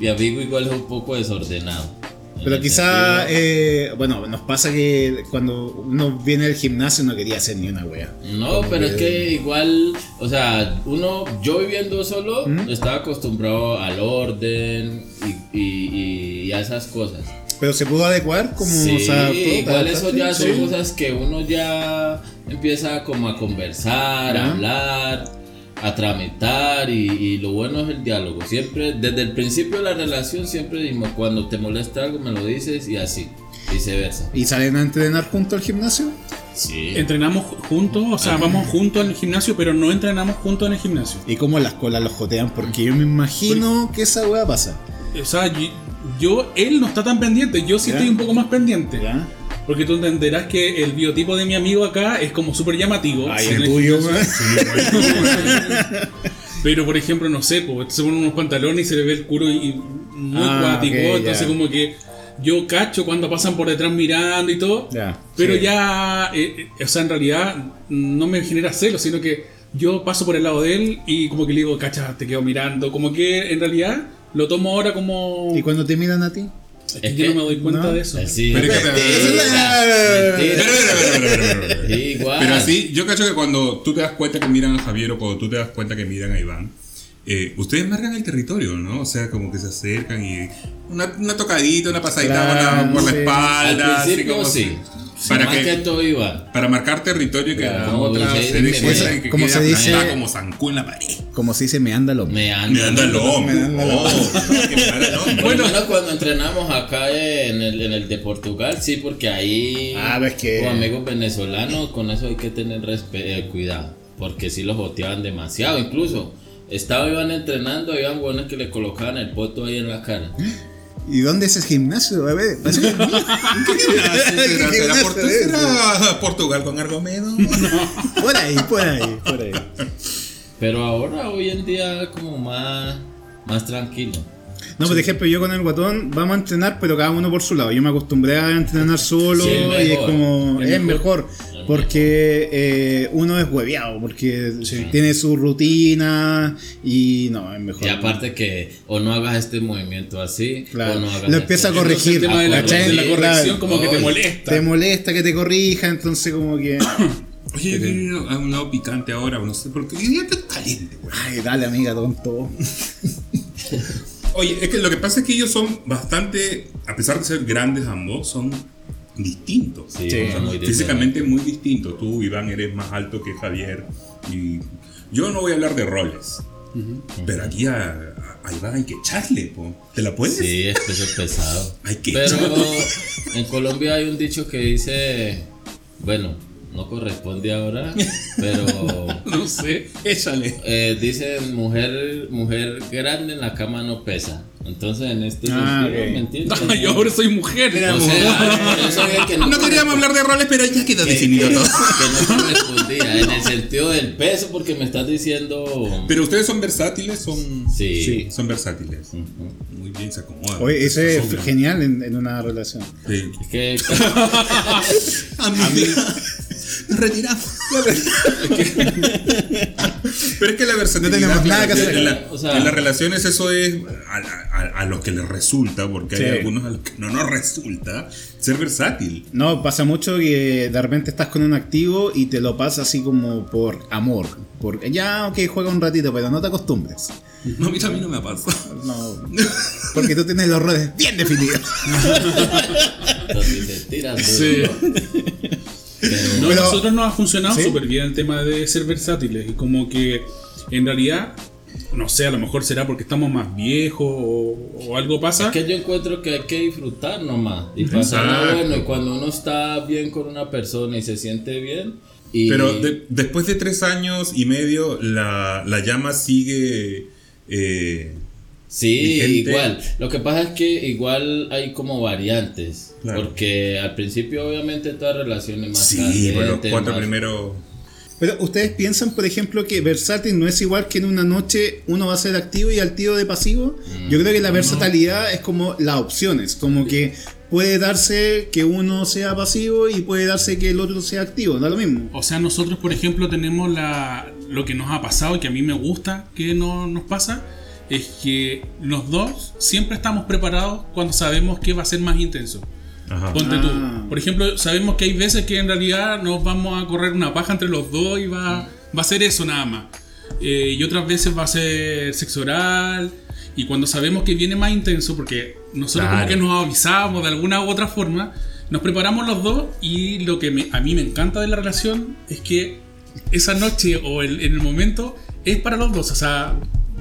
mi amigo igual es un poco desordenado. En Pero quizá, eh, bueno, nos pasa que cuando uno viene al gimnasio no quería hacer ni una wea. No, pero es que igual, o sea, uno, yo viviendo solo, ¿Mm? estaba acostumbrado al orden y, y- y a esas cosas. Pero se pudo adecuar como Sí, o sea, todo, igual ¿te eso ya son Sí. cosas que uno ya empieza como a conversar, a Ajá. hablar, a tramitar y, y lo bueno es el diálogo. Siempre, desde el principio de la relación, siempre dijimos, cuando te molesta algo me lo dices y así, viceversa. ¿Y salen a entrenar juntos al gimnasio? Sí. Entrenamos juntos, o sea, vamos juntos al gimnasio, pero no entrenamos juntos en el gimnasio. ¿Y cómo las colas los jotean? Porque yo me imagino que esa wea pasa. O sea, yo, él no está tan pendiente, yo sí ¿Ya? estoy un poco más pendiente. ¿Ya? Porque tú entenderás que el biotipo de mi amigo acá es como súper llamativo. Ay, En el tuyo, wea. Pero por ejemplo, no sé, pues, se pone unos pantalones y se le ve el culo y, muy Ah, cuático. entonces como que yo cacho cuando pasan por detrás mirando y todo. Ya, pero sí. ya, eh, eh, o sea, en realidad no me genera celos, sino que yo paso por el lado de él y como que le digo, cacha, te quedo mirando. Como que en realidad lo tomo ahora como... ¿Y cuando te miran a ti? Es que yo no me doy cuenta no. de eso. Sí, Pero. Pero, así, yo cacho que cuando tú te das cuenta que miran a Javier o cuando tú te das cuenta que miran a Iván, eh, ustedes marcan el territorio, ¿no? O sea, como que se acercan y una, una tocadita, una pasadita Claro, por la- por la sí. espalda. Al así como sí. Para Más que- que todo iba. Para marcar territorio y que Claro, la como otra dice- se me- y que como se dice- como zancú en la pared. Como se dice, me anda lo Me anda. Me anda el hombre. Me anda oh, hombre. Bueno, cuando entrenamos acá en el, en el de Portugal, sí, porque ahí Ah, ves que- con amigos venezolanos, con eso hay que tener respe- eh, cuidado, porque sí los boteaban demasiado, incluso. Estaba Iván entrenando, habían buenos que le colocaban el poto ahí en la cara. ¿Y dónde es el gimnasio? A ver, parece que- ¿Será, será, ¿Qué será Portugal con Argomedo? por ahí, por ahí, por ahí. Pero ahora, hoy en día, como más, más tranquilo. No, por ejemplo, yo con el guatón vamos a entrenar, pero cada uno por su lado. Yo me acostumbré a entrenar solo Sí, es y es como. Es Es, mejor. Porque eh, uno es hueveado, porque tiene su rutina y no, es mejor. Y aparte que o no hagas este movimiento así, Claro. o no hagas Lo este- empieza a corregir. El tema de la, de la corrección Claro. como que te molesta. Te molesta que te corrija, entonces como que. Oye, a un lado picante ahora, no sé por qué. Ya estoy caliente, güey. Ay, dale, amiga, tonto. Oye, es que lo que pasa es que ellos son bastante, a pesar de ser grandes ambos, son Sí, muy Físicamente muy distintos. Tú, Iván, eres más alto que Javier. Y yo no voy a hablar de roles. Pero aquí a, a- a Iván hay que echarle, po. ¿Te la puedes? Sí, es peso pesado. Hay que Pero echarle. en Colombia hay un dicho que dice, bueno, no corresponde ahora, pero No sé. Échale. eh, dicen mujer, mujer grande en la cama no pesa. Entonces en este Ah. ¿me entiendes? No, yo ahora soy mujer. O sea, yo sabía que no, No queríamos hablar de roles, pero ya quedó que, definido que- todo. que no correspondía en el sentido del peso, porque me estás diciendo. Pero ustedes son versátiles, son. Sí. Son versátiles. Muy bien, se acomodan. Oye, eso es genial en, en una relación. Sí. Es que A mí. Nos retiramos. Pero es que la versatilidad. No tenemos nada que hacer. En, la- O sea- en las relaciones, eso es a, a- a los que les resulta, porque Sí. hay algunos a los que no nos resulta, ser versátil. No, pasa mucho que de repente estás con un activo y te lo pasa así como por amor. Porque ya, ok, juega un ratito, pero no te acostumbres. No, a mí también no me pasa. No, porque tú tienes los roles bien definidos. entonces te. Sí. Pero, No, Pero- nosotros nos ha funcionado ¿Sí? súper bien el tema de ser versátiles y como que en realidad, no sé, a lo mejor será porque estamos más viejos o, o algo pasa. Es que yo encuentro que hay que disfrutar nomás y Exacto. bueno. Y cuando uno está bien con una persona y se siente bien. Y Pero de- después de tres años y medio, la, la llama sigue. eh, Sí, vigente. igual. Lo que pasa es que igual hay como variantes. Claro. Porque al principio, obviamente, toda relación es más sí, por los caliente, cuatro más- primeros. Pero ustedes piensan, por ejemplo, que versátil no es igual que en una noche uno va a ser activo y activo de pasivo. Yo creo que la versatilidad es como las opciones, como que puede darse que uno sea pasivo y puede darse que el otro sea activo, da lo mismo. O sea, nosotros, por ejemplo, tenemos la, lo que nos ha pasado y que a mí me gusta que no, nos pasa, es que los dos siempre estamos preparados cuando sabemos que va a ser más intenso. Ajá. Ponte Ah. tú. Por ejemplo, sabemos que hay veces que en realidad nos vamos a correr una paja entre los dos y va, va a ser eso nada más. Eh, y otras veces va a ser sexo oral. Y cuando sabemos que viene más intenso, porque nosotros como que nos avisamos de alguna u otra forma, nos preparamos los dos y lo que me- a mí me encanta de la relación es que esa noche o el, en el momento es para los dos, o sea,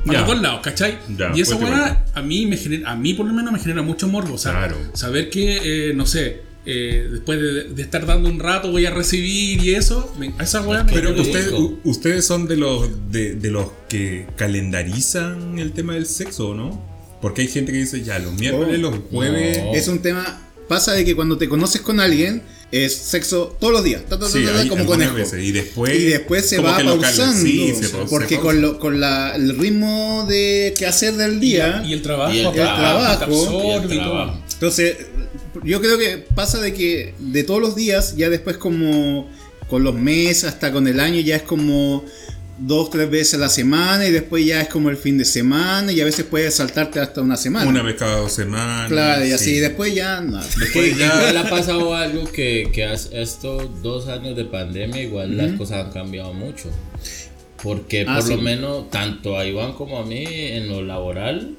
para Ya. los dos lados, ¿cachai? Ya, y esa weá a mí me genera, a mí por lo menos me genera mucho morbo, o sea, Claro. saber que, eh, no sé, eh, después de, de estar dando un rato voy a recibir y eso, me- a esa weá me Pero Qué usted- rico. u- ustedes son de los de, de los que calendarizan el tema del sexo, ¿no? Porque hay gente que dice ya los miércoles, Oh. los jueves. No. Es un tema, pasa de que cuando te conoces con alguien, es sexo todos los días, ta, ta, ta, Sí, ta, hay como conejo. veces. Y después. Y después se va pausando. Sí, se pa- porque se con, pausa. lo, con la, el ritmo de que hacer del día. Y el trabajo, Y el aparte, trabajo, y el trabajo. Entonces, yo creo que pasa de que de todos los días, ya después como con los meses hasta con el año, ya es como dos, tres veces a la semana y después ya es como el fin de semana y a veces puedes saltarte hasta una semana. Una vez cada dos semanas. Claro, y sí. así, después ya. Es que igual ha pasado algo que, que has- estos dos años de pandemia igual las cosas han cambiado mucho. Porque Ah, por sí. lo menos tanto a Iván como a mí en lo laboral,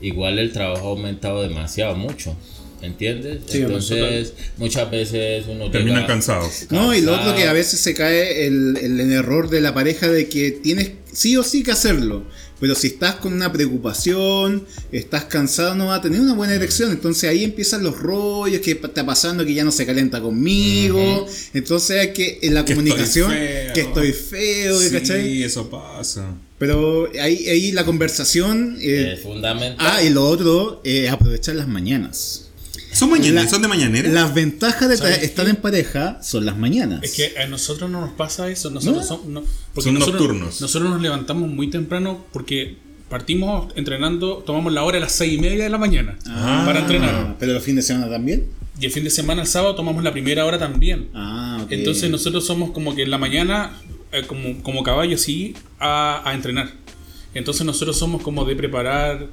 igual el trabajo ha aumentado demasiado mucho. ¿Entiendes? Sí, Entonces muchas veces uno Terminan llega- cansados. No, y lo otro cansado. que a veces se cae el, el, el error de la pareja de que tienes sí o sí que hacerlo. Pero si estás con una preocupación, estás cansado, no va a tener una buena erección. Entonces ahí empiezan los rollos, que está pasando que ya no se calienta conmigo. Entonces hay que en la Que comunicación, estoy que estoy feo, Sí, ¿cachai? eso pasa. Pero ahí, ahí la conversación... eh, Es fundamental. ah, y lo otro, eh, aprovechar las mañanas. ¿Son, mañaneras? ¿Son de mañanera? Las ventajas de ¿Sabes tra- estar en pareja son las mañanas. Es que a nosotros no nos pasa eso. Nosotros, ¿No? som- no, porque Son nosotros, nocturnos. Nosotros nos levantamos muy temprano porque partimos entrenando, tomamos la hora a las seis y media de la mañana Ah, para entrenar. Pero los fines de semana también. Y el fin de semana, el sábado, tomamos la primera hora también. Ah, ok. Entonces nosotros somos como que en la mañana, eh, como, como caballo, sí, a, a entrenar. Entonces nosotros somos como de preparar...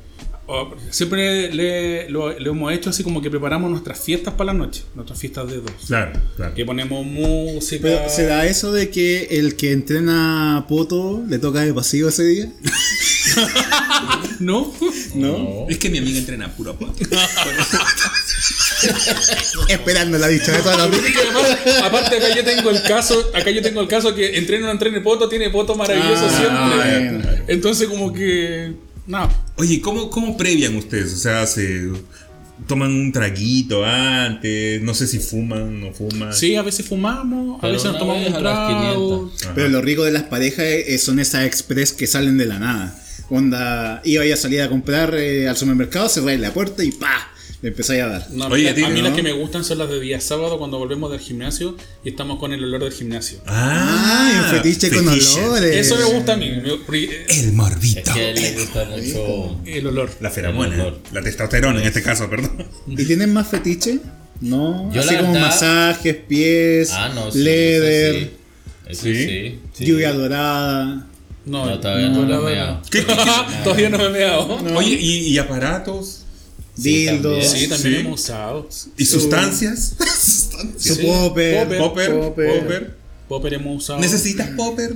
o- siempre le, lo, lo hemos hecho así como que preparamos nuestras fiestas para la noche, nuestras fiestas de dos. Claro, claro. Que ponemos música... Pero ¿se da eso de que el que entrena poto le toca de pasivo ese día? ¿No? ¿No? Es que mi amiga entrena puro pato. Esperando la dicha de toda la vida. Aparte acá yo tengo el caso, acá yo tengo el caso que entreno o no entrene poto, tiene poto maravilloso Ah, siempre. Entonces como que nada. Oye, ¿cómo, ¿cómo previan ustedes? O sea, se, toman un traguito antes, no sé si fuman, no fuman. Sí, a veces fumamos, a Pero veces nos tomamos vez un a las trago. 500. Pero lo rico de las parejas son esas express que salen de la nada. Onda, iba a salir a comprar eh, al supermercado, cerráis la puerta y ¡pa! Le empezáis a dar. No, Oye, a tío, mí ¿no? las que me gustan son las de día sábado cuando volvemos del gimnasio y estamos con el olor del gimnasio. ¡Ah! un fetiche, con olores. Eso me gusta a mí, El Es morbito. que le gusta mucho. el olor. La feromona, El olor. la testosterona en este caso, perdón. ¿Y tienen más fetiche? No. Yo Así la como verdad- masajes, pies, Ah, no, sí. leather, sí. Eso ¿Sí? sí, sí. lluvia dorada. No, No, todavía no, la me he meado. ¿Qué- qué- qué- Todavía no me he meado. Oye, ¿y, y aparatos? Sí, dildos, también. Sí, también Sí. hemos usado. ¿Y Su- sustancias? su Sí. popper, Popper, Popper, popper. popper. Popper hemos usado. ¿Necesitas popper?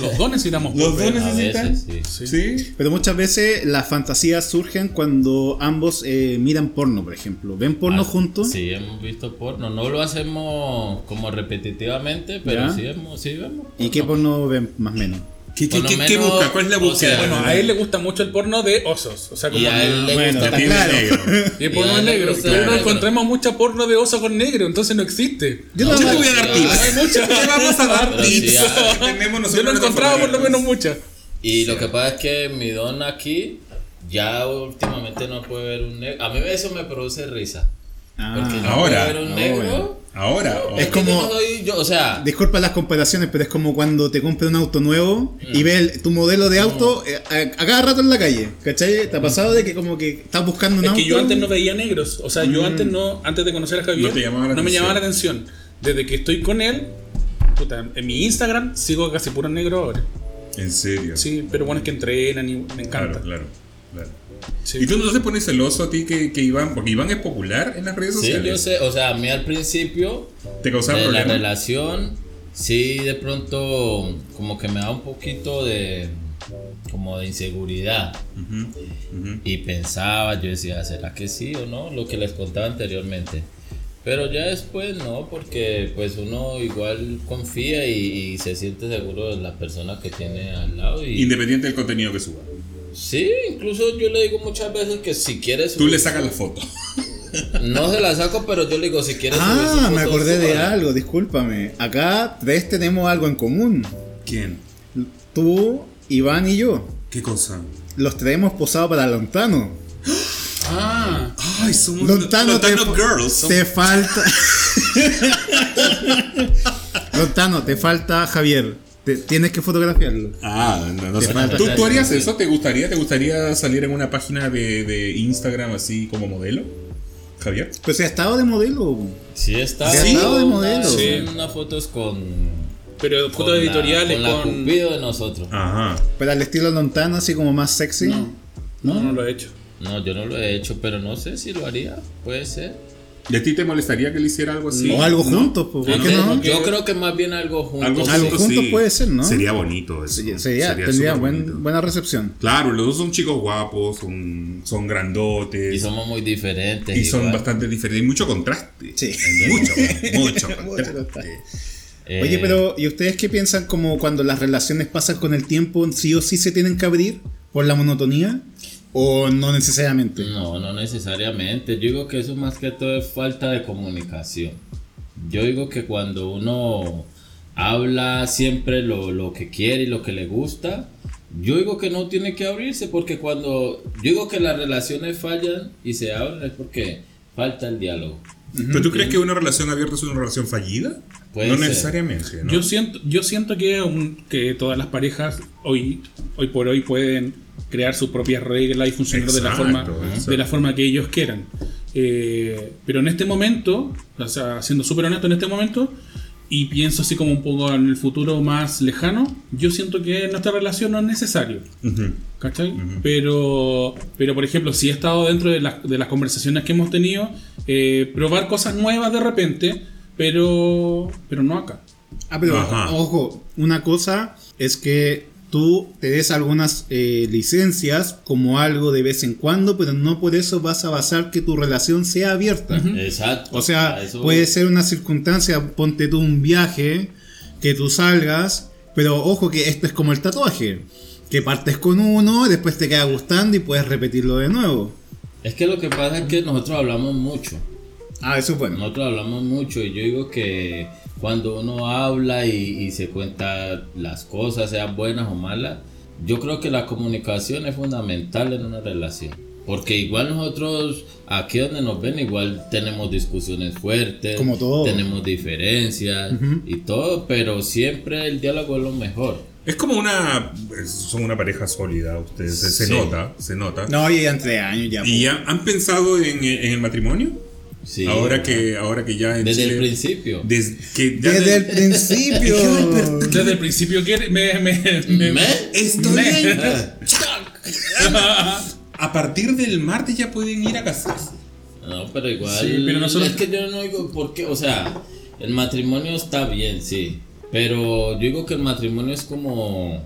Los dos necesitamos Los popper. dos necesitan. veces sí. Sí. Sí. Pero muchas veces las fantasías surgen cuando ambos eh, miran porno, por ejemplo. ¿Ven porno Ah, juntos? Sí, hemos visto porno. No lo hacemos como repetitivamente, pero ¿Ya? sí, hemos, sí vemos. ¿Y qué porno ven más o menos? ¿Qué, qué, qué- qué busca? ¿Cuál es la o búsqueda? sea, Bueno, a él le gusta mucho el porno de osos. O sea, como Y a él le Bueno, gusta claro. negro. Y el porno Y es negro. gusta Pero no encontramos mucha porno de oso con negro, entonces no existe. Yo No, no, Yo te voy a dar sí, tips. hay muchas. Te vamos a dar tips. sí, Yo no encontraba por lo menos muchas. Y lo que pasa es que mi don aquí ya últimamente no puede ver un negro. A mí eso me produce risa. Porque Ah, no ahora, puede ver un negro. Ahora. oh. Es como- no yo, o sea, Disculpa las comparaciones, pero es como cuando te compras un auto nuevo y ves el- tu modelo de auto eh, a, a cada rato en la calle. ¿Cachai? ¿Te ha pasado de que como que estás buscando un Es auto? que yo antes no veía negros. O sea, yo antes no, antes de conocer a Javier, No te llamaba la no me llamaba la atención. Desde que estoy con él, puta, en mi Instagram sigo casi puro negro ahora. En serio. Sí, pero bueno, es que entrenan y me encanta. Claro, claro, claro. Sí. ¿Y tú no te pones celoso a ti que, que Iván, porque Iván es popular en las redes sí, sociales? yo sé. O sea, a mí al principio ¿Te causaba de la problemas? relación, sí, de pronto como que me da un poquito de como de inseguridad. Y pensaba, yo decía, ¿será que sí o no? Lo que les contaba anteriormente. Pero ya después no, porque pues uno igual confía y, y se siente seguro de la persona que tiene al lado. Y Independiente del contenido que suba. Sí, incluso yo le digo muchas veces que si quieres... Tú le sacas la foto. No se la saco, pero yo le digo, si quieres... subir Ah, me acordé de algo, discúlpame. Acá tres tenemos algo en común. ¿Quién? Tú, Iván y yo. ¿Qué cosa? Los traemos posados para Lontano. Ah, Ay, somos Lontano, te, Lontano Girls. te falta. Lontano, te falta Javier. Te- tienes que fotografiarlo. Ah, no, no sé. ¿Tú, tú harías eso? ¿Te gustaría? ¿Te gustaría salir en una página de, de Instagram así como modelo? Javier. Pues ha estado de modelo. Sí, una- estado de modelo. Sí. Unas fotos con... pero con fotos la- editoriales con la con. Cupido de nosotros. Ajá. Pero al estilo Lontano, así como más sexy. No, no, no lo he hecho. No, yo no lo he hecho, pero no sé si lo haría. Puede ser. ¿Y a ti te molestaría que le hiciera algo así? O algo ¿No? juntos, pues, ¿por qué Yo- no? Yo creo que más bien algo juntos. Algo, Algo juntos, juntos sí. puede ser, ¿no? Sería bonito eso. Sería, sería- tendría súper buen- bonito. buena recepción. Claro, los dos son chicos guapos, son, son grandotes. Y somos muy diferentes. y son bastante diferentes. Hay mucho contraste. Sí. Mucho, mucho Mucho contraste. contraste. Eh, Oye, pero ¿y ustedes qué piensan como cuando las relaciones pasan con el tiempo, sí o sí se tienen que abrir por la monotonía? ¿O no necesariamente? No, no necesariamente. Yo digo que eso más que todo es falta de comunicación. Yo digo que cuando uno habla siempre lo, lo que quiere y lo que le gusta, yo digo que no tiene que abrirse porque cuando yo digo que las relaciones fallan y se abren es porque falta el diálogo. ¿Pero tú crees que una relación abierta es una relación fallida? Puede no ser. necesariamente, ¿no? Yo siento, yo siento que, un- que todas las parejas hoy, hoy por hoy pueden crear sus propias reglas y funcionar de la forma de la forma que ellos quieran. Eh, pero en este momento, o sea, siendo súper honesto en este momento, y pienso así como un poco en el futuro más lejano, yo siento que nuestra relación no es necesario. ¿Cachai? pero, pero, por ejemplo, si he estado dentro de, las- de las conversaciones que hemos tenido, eh, probar cosas nuevas de repente, pero, pero no acá. Ah, pero Ajá. ojo, una cosa es que tú te des algunas eh, licencias como algo de vez en cuando, pero no por eso vas a basar que tu relación sea abierta. Exacto. O sea, eso- puede ser una circunstancia, ponte tú un viaje, que tú salgas, pero ojo que esto es como el tatuaje, que partes con uno, después te queda gustando y puedes repetirlo de nuevo. Es que lo que pasa es que nosotros hablamos mucho. Ah, eso es bueno. Nosotros hablamos mucho y yo digo que cuando uno habla y, y se cuenta las cosas, sean buenas o malas, yo creo que la comunicación es fundamental en una relación. Porque igual nosotros, aquí donde nos ven, igual tenemos discusiones fuertes, Como todo. tenemos diferencias y todo, pero siempre el diálogo es lo mejor. Es como una. Son una pareja sólida, ustedes. Se, se Sí. nota, se nota. No, y ya tres años ya. ¿Y ya han pensado en, en el matrimonio? Sí. ahora, que, ahora que ya en Desde el Chile- principio. Desde, que ya Desde de- el principio. Desde el principio que me, me, me- ¿Me? Estoy Me- en- A partir del martes ya pueden ir a casarse. No, pero igual. Sí, pero nosotros- Es que yo no digo por qué. O sea, el matrimonio está bien, sí. Pero yo digo que el matrimonio es como.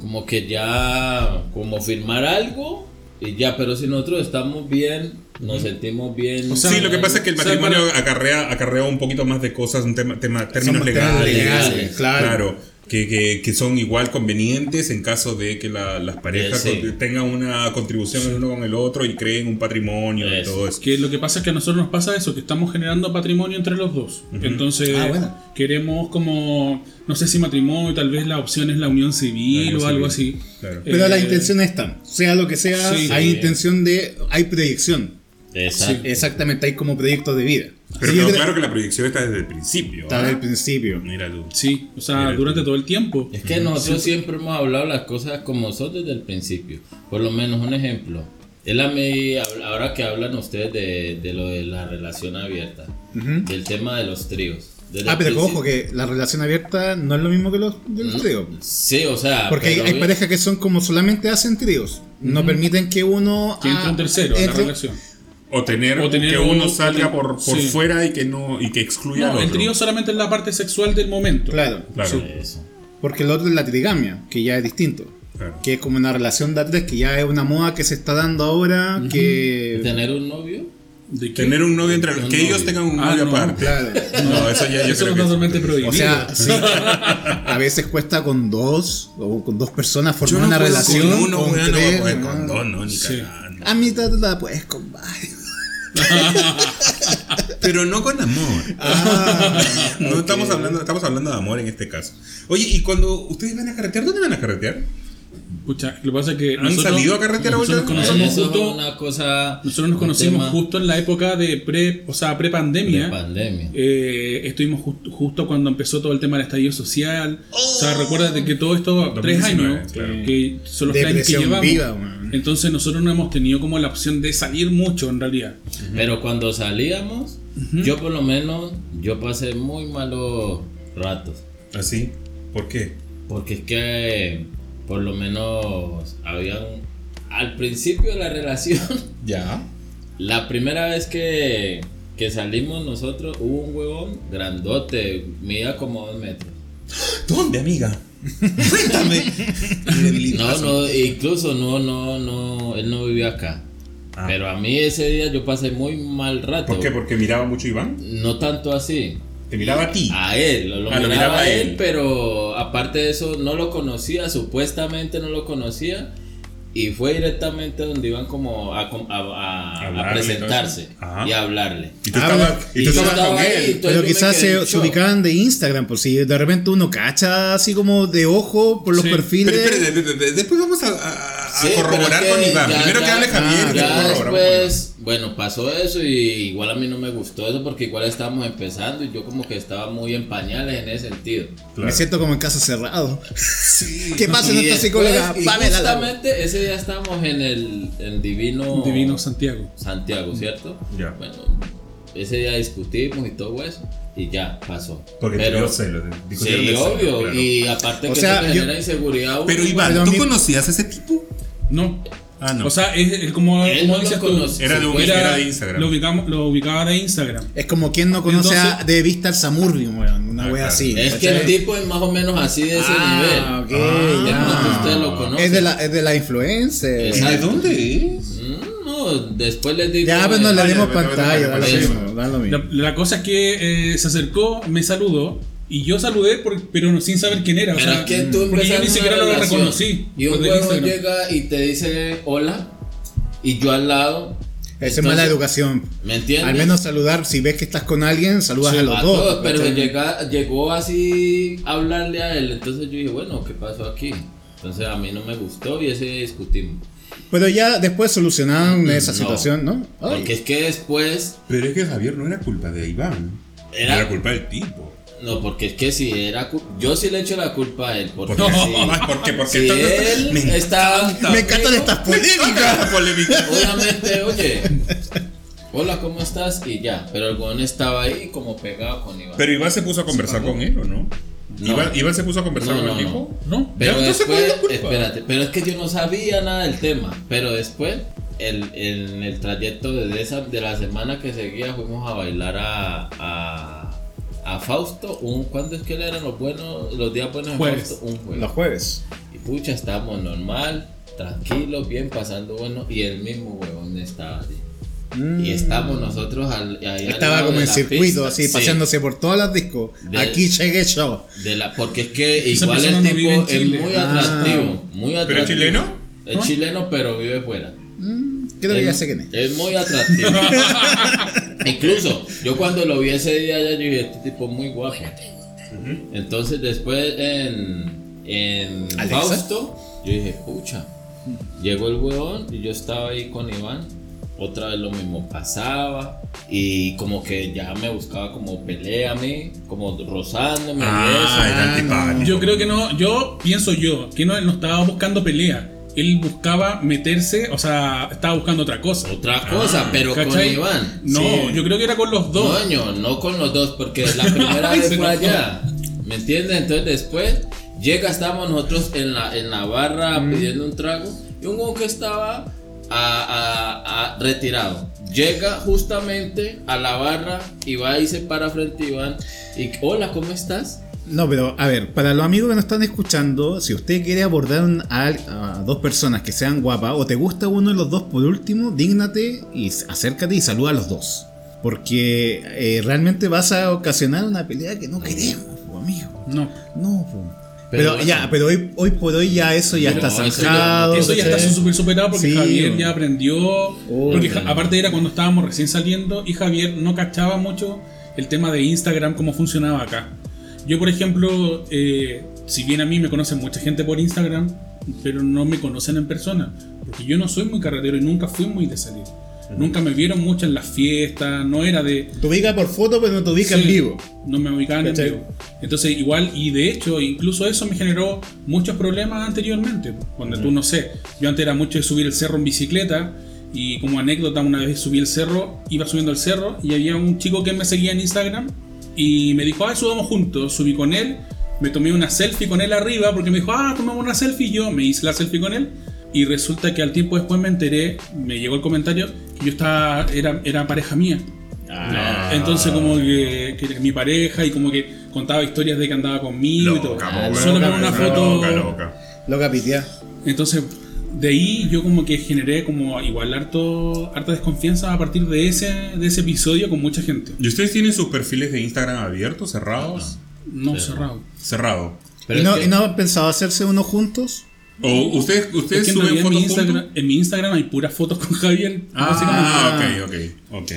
Como que ya. Como firmar algo. Y ya, pero si nosotros estamos bien, nos sentimos bien. O sea, sí, lo que pasa es que el o sea, matrimonio acarrea, acarrea un poquito más de cosas, un tema, tema términos legales. legales, claro. Que, que, que son igual convenientes en caso de que la- las parejas Eh, sí. tengan una contribución el uno con el otro y creen un patrimonio y todo eso. Que lo que pasa es que a nosotros nos pasa eso, que estamos generando patrimonio entre los dos. Entonces, Ah, bueno. queremos como, no sé si matrimonio, tal vez la opción es la unión civil La unión o algo civil, así. claro. Pero Eh, las intenciones están. Sea lo que sea, Sí. hay Sí. intención de. Hay proyección. Exacto. Exactamente, hay como proyecto de vida. Pero Sí, yo quedó creo- claro que la proyección está desde el principio. Está desde el principio. Mira tú. Sí, o sea, Mira, durante todo el tiempo. Es que nosotros siempre hemos hablado las cosas como son desde el principio. Por lo menos un ejemplo. Él a mí, ahora que hablan ustedes de, de lo de la relación abierta, del tema de los tríos. Ah, pero ojo, que la relación abierta no es lo mismo que los del trío. Sí, o sea. Porque hay, parejas que son como solamente hacen tríos. No permiten que uno. Que entre un tercero en la relación. O tener, O tener que un- uno salga ten- por, por sí. fuera y que no y que excluya al No, el otro. trío solamente es la parte sexual del momento. Claro. Claro. Eso. Porque el otro es la trigamia, que ya es distinto. Claro. Que es como una relación de a tres, que ya es una moda que se está dando ahora. Que. Tener un novio. ¿De? Tener un novio entre Un que ellos tengan un Ah, novio no, aparte. Claro. No, eso ya yo Eso creo que totalmente prohibido. O sea, sí, a veces cuesta con dos o con dos personas Yo formar no una puedo relación. con uno, con no voy a tres, poder ¿no? con dos, no, ni Sí. A mitad la puedes con varios. Pero no con amor. Ah, no estamos hablando, estamos hablando de amor en este caso. Oye, y cuando ustedes van a carretear, ¿dónde van a carretear? Pucha, lo que pasa es que. ¿Han salido a carretera nosotros nos Eso es justo. una cosa. Nosotros nos conocimos tema justo en la época de pre, o sea, pre-pandemia. de pandemia. Eh, estuvimos ju- justo cuando empezó todo el tema del estallido social. O sea, recuérdate que todo esto, tres 2019, años, claro. que son los tres años que llevamos. viva, weón. Entonces nosotros no hemos tenido como la opción de salir mucho en realidad. Pero cuando salíamos, yo por lo menos, yo pasé muy malos ratos. ¿Así? ¿Por qué? Porque es que por lo menos habían al principio de la relación, Ya. la primera vez que, que salimos nosotros, hubo un huevón grandote, medía como dos metros. ¿Dónde, amiga? Cuéntame. No, no, incluso no, no, no, él no vivía acá. Ah. Pero a mí ese día yo pasé muy mal rato. ¿Por qué? ¿Porque miraba mucho Iván? No tanto así. ¿Te miraba a ti? A él, lo, lo Ah, lo miraba a a él, él. pero aparte de eso no lo conocía, supuestamente no lo conocía. Y fue directamente donde iban como a, com- a- a- presentarse y a hablarle. Y tú Ah, estabas, y tú estabas estaba con ahí, él. Pero quizás se, se ubicaban de Instagram, por si de repente uno cacha así como de ojo por los Sí. perfiles. Pero, espérate, después vamos a, a- a Sí, corroborar con es que Iván. ya- Primero que hable Javier ya después bueno, pasó eso y igual a mí no me gustó eso porque igual estábamos empezando y yo como que estaba muy en pañales en ese sentido. Claro. Me siento como en casa cerrado. ¿Qué pasa, nuestra después, psicóloga? y Pamela justamente ese día estábamos en el en Divino, Divino Santiago. Santiago, ¿cierto? Ya. Bueno, ese día discutimos y todo eso y ya pasó. Porque te Pero, dio celos. Sí, de celos, obvio. claro. Y aparte O que sea, te yo- genera inseguridad. Pero Iván, ¿tú mi- conocías a ese tipo? No. Ah, no. O sea, es, es como, Él como no lo dices tú. Era de un- era de Instagram. Lo, ubicamos, lo ubicaba de Instagram. Es como quien no conoce a Entonces- de vista al Samurbi, weón. Una Ah, wea claro. así. Es que el tipo es más o menos así de ese Ah, nivel. ok, De ya. pronto usted lo conoce. Es de la, es de la influencer. ¿De dónde es? Después les digo. Ya, pero no le dimos pantalla. La, cosa es que eh, se acercó, me saludó y yo saludé, por- pero no- sin saber quién era. O Pero sea, es que tú porque yo ni siquiera lo reconocí. Y un huevo llega y te dice hola. Y yo al lado. Esa es mala educación. ¿Me entiendes? Al menos saludar, si ves que estás con alguien, saludas a los a dos. todos, pero llega- llegó así a hablarle a él. Entonces yo dije, bueno, ¿qué pasó aquí? Entonces a mí no me gustó y ese discutimos. Pero ya después solucionaron esa No, situación, ¿no? Ay. Porque es que después. Pero es que Javier no era culpa de Iván. Era- Era, culpa del tipo. No, porque es que si era. Yo sí le echo la culpa a él. Porque ¿Por qué? si- Ay, ¿por qué? Porque si entonces- él me está. Me encantan estas polémicas. Obviamente, oye. Hola, ¿cómo estás? Y ya. Pero el estaba ahí como pegado con Iván. Pero Iván se puso a conversar con él, ¿o no? No. Iván, Iván se puso a conversar No, con el no. tipo. ¿No? Pero Ya, entonces, ¿cuál después, culpa? espérate, pero es que yo no sabía nada del tema. Pero después, el, en el trayecto de, esa, de la semana que seguía, fuimos a bailar a, a, a Fausto. Un, ¿Cuándo es que eran los buenos, los días buenos de Jueves. Fausto? Un jueves. Los jueves. Y pucha, estábamos normal, tranquilos, bien, pasando bueno. Y el mismo huevón estaba allí. Y estamos nosotros al, Mm. Estaba como en circuito, pista. así, Sí. paseándose por todas las discos. De- Aquí llegué yo. De la, porque es que igual el no tipo es muy Ah. atractivo. Muy atractivo. es chileno? Es chileno, pero vive fuera. Creo que ya sé quién es. Es muy atractivo. Incluso, yo cuando lo vi ese día, ya yo dije, este tipo es muy guapo. Entonces, después en, en ¿Alexa? Fausto, yo dije, pucha. Llegó el huevón y yo estaba ahí con Iván. Otra vez lo mismo pasaba. Y como que ya me buscaba como pelea a mí, como rozándome. Ah, eso. era antipático. Yo creo que no, yo pienso yo, que no, no estaba buscando pelea. Él buscaba meterse, o sea, estaba buscando otra cosa. Otra cosa, pero con ¿Cachai? Iván. No, Sí. yo creo que era con los dos. Coño, no con los dos, porque la primera vez fue allá. ¿Me entiendes? Entonces después llega, estábamos nosotros en la, en la barra pidiendo un trago y un güey que estaba a- a- a- retirado. Llega justamente a la barra y va y se para frente a Iván y hola, ¿cómo estás? No, pero a ver, para los amigos que nos están escuchando, si usted quiere abordar a, a dos personas que sean guapas o te gusta uno de los dos por último, dígnate y acércate y saluda a los dos. Porque eh, realmente vas a ocasionar una pelea que no queremos, amigo. No. No, po. Pero, Pero- ya, pero hoy, hoy por hoy ya eso ya Pero está eso zanjado. Eso ya está súper superado porque Sí, Javier ya aprendió. porque ja- aparte era cuando estábamos recién saliendo y Javier no cachaba mucho el tema de Instagram, cómo funcionaba acá. Yo, por ejemplo, eh, si bien a mí me conocen mucha gente por Instagram, pero no me conocen en persona. Porque yo no soy muy carretero y nunca fui muy de salir. Nunca me vieron mucho en las fiestas, no era de. Te ubica por foto, pero no te ubica en Sí, vivo. No me ubicaban en ¿Cachai? vivo. Entonces, igual, y de hecho, incluso eso me generó muchos problemas anteriormente. Cuando tú, no sé, yo antes era mucho de subir el cerro en bicicleta. Y como anécdota, una vez subí el cerro, iba subiendo el cerro y había un chico que me seguía en Instagram y me dijo, ay, subamos juntos. Subí con él, me tomé una selfie con él arriba porque me dijo, ah, tomamos una selfie. Y yo me hice la selfie con él y resulta que al tiempo después me enteré, me llegó el comentario yo estaba, era, era pareja mía. Entonces como que, que era mi pareja y como que contaba historias de que andaba conmigo y todo. Loca, Ah, Solo loca, por una foto. Loca, loca. Loca pitea. Entonces, de ahí yo como que generé como igual harto, harta desconfianza a partir de ese, de ese episodio con mucha gente. ¿Y ustedes tienen sus perfiles de Instagram abiertos, cerrados? No cerrado. Cerrado. Pero ¿Y no, que- ¿Y no han pensado hacerse uno juntos? ¿O ustedes, Es ustedes que en, suben realidad en, mi fotos Instagram, en mi Instagram hay puras fotos con Javier. Ah, ok, ok, ok.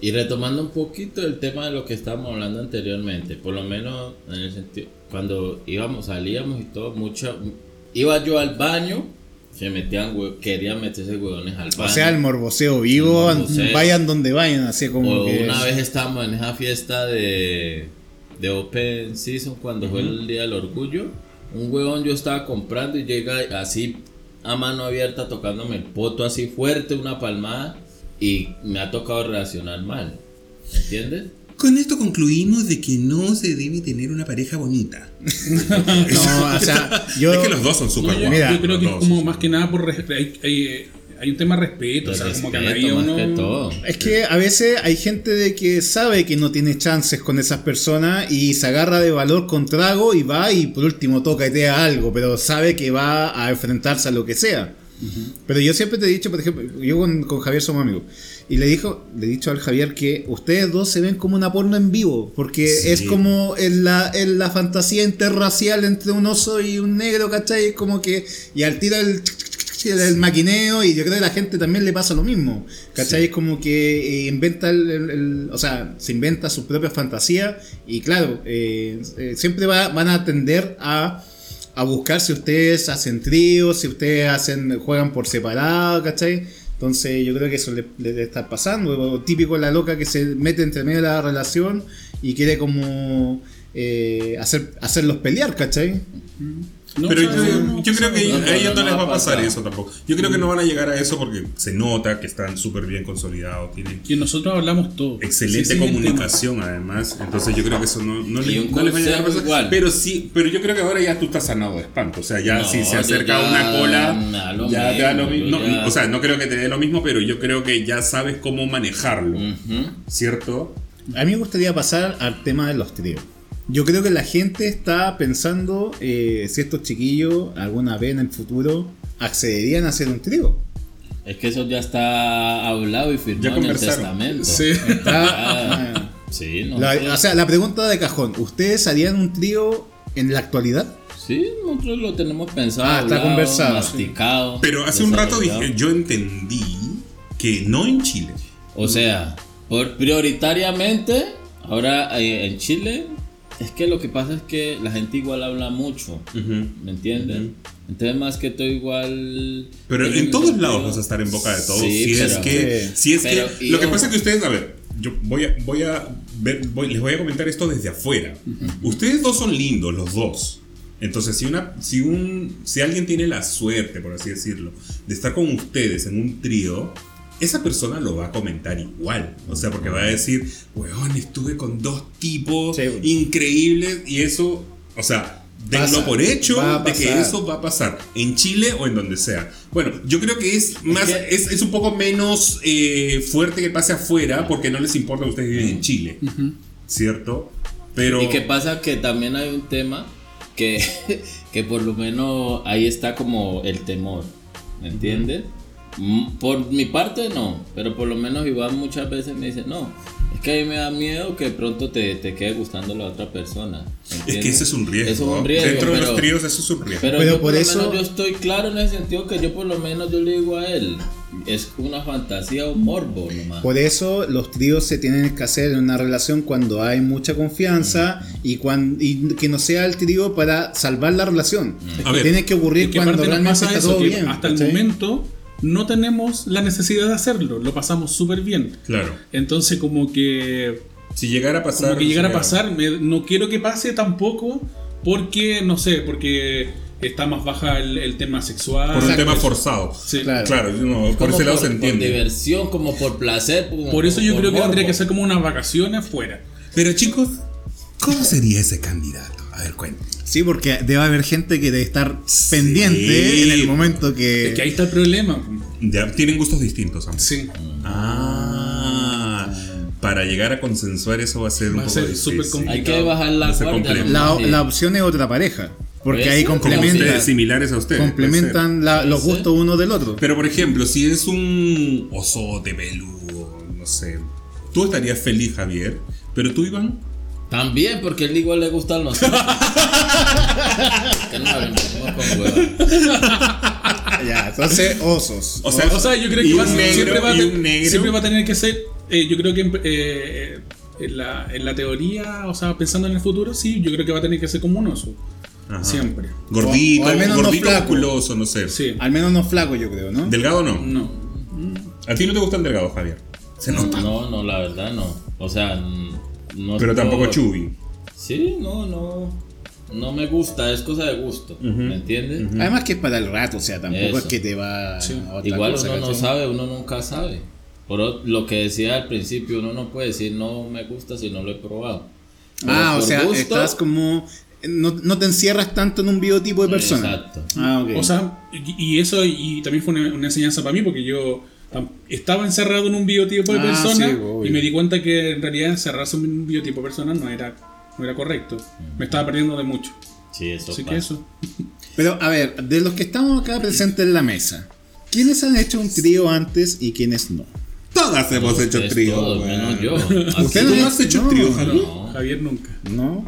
Y retomando un poquito el tema de lo que estábamos hablando anteriormente, por lo menos en el sentido, cuando íbamos, salíamos y todo, mucho, iba yo al baño, se metían, querían meterse huevones al baño. O sea, el morboseo vivo, El morboseo. vayan donde vayan, así como O que... una vez estábamos en esa fiesta de, de Open Season cuando fue el Día del Orgullo. Un huevón yo estaba comprando y llega así a mano abierta tocándome el poto así fuerte, una palmada. Y me ha tocado reaccionar mal. ¿Entiendes? Con esto concluimos de que no se debe tener una pareja bonita. No, o sea, yo... Es que los dos son No, súper yo. Mira, yo creo que es como más que nada por hay, hay, hay un tema de respeto, o sea, como que a Respeto nadie más uno que todo. Es que a veces hay gente de que sabe que no tiene chances con esas personas y se agarra de valor con trago y va y por último toca y te da algo, pero sabe que va a enfrentarse a lo que sea. Pero yo siempre te he dicho, por ejemplo, yo con, con Javier somos amigos, y le dijo, le he dicho al Javier que ustedes dos se ven como una porno en vivo, porque Sí. es como en la, en la fantasía interracial entre un oso y un negro, ¿cachai? Es como que, y al tiro el Sí, el, el maquineo y yo creo que a la gente también le pasa lo mismo. ¿Cachai? Es como que eh, inventa el, O sea, se inventa sus propias fantasías y claro, eh, eh, siempre va- van a tender a, a buscar si ustedes hacen tríos, si ustedes hacen juegan por separado, ¿cachai? Entonces yo creo que eso le, le debe estar pasando. Típico la loca que se mete entre medio de la relación y quiere como eh, hacer, hacerlos pelear, ¿cachai? No, Pero o sea, yo, no, yo creo que a ellos no, no les va a pasar eso tampoco. Yo creo que no van a llegar a eso porque se nota que están súper bien consolidados, tienen que nosotros hablamos todo. excelente Sí, comunicación además. Entonces yo creo que eso no, no, Y le- un no les va a llegar a pasar. igual. Pero sí, pero yo creo que ahora ya tú estás sanado de espanto. O sea, ya No, si se acerca ya una cola, ya te da lo mismo, O sea, no creo que te dé lo mismo, pero yo creo que ya sabes cómo manejarlo. ¿Cierto? A mí me gustaría pasar al tema de los tríos. Yo creo que la gente está pensando eh, si estos chiquillos alguna vez en el futuro accederían a hacer un trío. Es que eso ya está hablado y firmado en el testamento. Sí. Ah, sí, no. La- o sea, la pregunta de cajón, ¿ustedes harían un trío en la actualidad? Sí, nosotros lo tenemos pensado, Ah, está hablado, conversado, masticado. Pero hace un rato dije, yo entendí que no en Chile. O sea, por prioritariamente, ahora eh, en Chile, es que lo que pasa es que la gente igual habla mucho, ¿me entiendes? Entonces más que todo igual... Pero en todos sentido- lados vas a estar en boca de todos. Sí, si, es pero- que, Sí. si es Pero, que. Lo que pasa es que ustedes, a ver, yo voy a, voy a ver, voy- les voy a comentar esto desde afuera. Ustedes dos son lindos, los dos. Entonces, si una, si un, si alguien tiene la suerte, por así decirlo, de estar con ustedes en un trío, esa persona lo va a comentar igual. O sea, porque va a decir, weón, estuve con dos tipos Sí. increíbles y eso, o sea, denlo Pasa. por hecho de que eso va a pasar en Chile o en donde sea. Bueno, yo creo que es más, que- es, es un poco menos eh, fuerte que pase afuera porque no les importa que ustedes viven en Chile, ¿cierto? Pero Y que pasa que también hay un tema que, que por lo menos ahí está como el temor, ¿me entiendes? Por mi parte no, pero por lo menos Iván muchas veces me dice, no, es que a mí me da miedo que pronto te, te quede gustando la otra persona. ¿me es entiendes? que ese es un riesgo. Eso es un riesgo, Dentro de pero- los tríos eso es un riesgo. Pero, Pero yo por, por lo eso- menos yo estoy claro en el sentido que yo por lo menos yo le digo a él, es una fantasía o morbo nomás. Por eso los tríos se tienen que hacer en una relación cuando hay mucha confianza y, cuan- y que no sea el trío para salvar la relación. A ver, Tiene que ocurrir cuando realmente está eso, todo bien. hasta el momento no tenemos la necesidad de hacerlo, lo pasamos súper bien. Claro. Entonces como que Si llegara a pasar. como que llegara a pasar, me- no quiero que pase tampoco porque, no sé, porque está más baja el, el tema sexual. Por un tema forzado. Sí. Claro. Claro, no, por ese lado se por entiende. diversión, como por placer. como Por eso yo por creo que tendría que ser como unas vacaciones fuera. Pero chicos, ¿cómo sería ese candidato? A ver, cuéntame. Sí, porque debe haber gente que debe estar pendiente en el momento que... Es que ahí está el problema. Ya tienen gustos distintos ambos. Sí. Ah, para llegar a consensuar eso va a ser un Va a poco ser difícil. Hay que bajar la guardia. la, opción es otra pareja. Porque ahí ser. Como complementa, ustedes, similares a ustedes. complementan la- los gustos uno del otro. Pero por ejemplo, si es un osote peludo, no sé. Tú estarías feliz, Javier. Pero tú, Iván. También, porque a él igual le gustan los. que no con hueva. Ya, entonces, osos. O sea, O sea, yo creo que va, negro, siempre, va a siempre va a tener que ser. eh, yo creo que en, eh, en, la, en la teoría, o sea, pensando en el futuro, sí, yo creo que va a tener que ser como un oso. Ajá. Siempre. Gordito, O- o al menos no gordito, flaco. musculoso, no sé. Sí. Al menos no flaco, yo creo, ¿no? Delgado no. No. A ti no te gustan delgados, Javier. Se nota. No, no, la verdad no. O sea, no. Pero tampoco por- chubby. Sí, no, no. No me gusta, es cosa de gusto. ¿Me entiendes? Además que es para el rato, o sea, tampoco Eso. es que te va Sí. a otra Igual cosa, uno no sabe, uno nunca sabe. Por o- lo que decía al principio, uno no puede decir no me gusta si no lo he probado. Pero Ah, o sea, gusto, estás como... No, no te encierras tanto en un biotipo de persona. Exacto. Ah, ok. O sea, y, y eso y también fue una, una enseñanza para mí porque yo estaba encerrado en un biotipo de Ah, persona sí, y me di cuenta que en realidad encerrarse en un biotipo de persona no era, no era correcto. Me estaba perdiendo de mucho. Sí, eso Así pasa. que eso. Pero, a ver, de los que estamos acá presentes en la mesa, ¿quiénes han hecho un trío antes y quiénes no? Todas hemos hecho Ustedes trío. todos, menos yo. ¿Usted no ¿Tú no ha has hecho No. trío, Javier? no. Javier nunca. ¿No?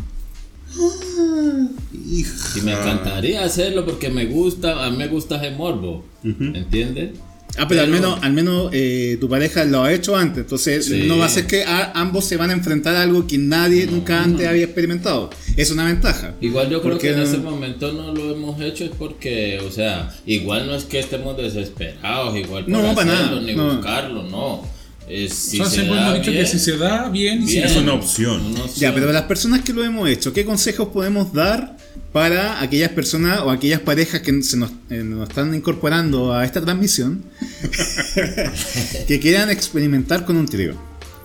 Y me encantaría hacerlo porque me gusta, a mí me gusta ese morbo. ¿Entiendes? Ah, pero, al menos, al menos eh, tu pareja lo ha hecho antes, entonces Sí. no va a ser que a- ambos se van a enfrentar a algo que nadie nunca antes había experimentado. Es una ventaja. Igual yo creo que en no- ese momento no lo hemos hecho es porque, o sea, igual no es que estemos desesperados, igual por No, para hacerlo, nada, ni no. buscarlo, no. Es, si O sea, se siempre da hemos dicho que bien, si se da bien, y si bien. Es una opción. Una Ya, pero opción. las personas que lo hemos hecho, ¿qué consejos podemos dar para aquellas personas o aquellas parejas que se nos, eh, nos están incorporando a esta transmisión que quieran experimentar con un trío?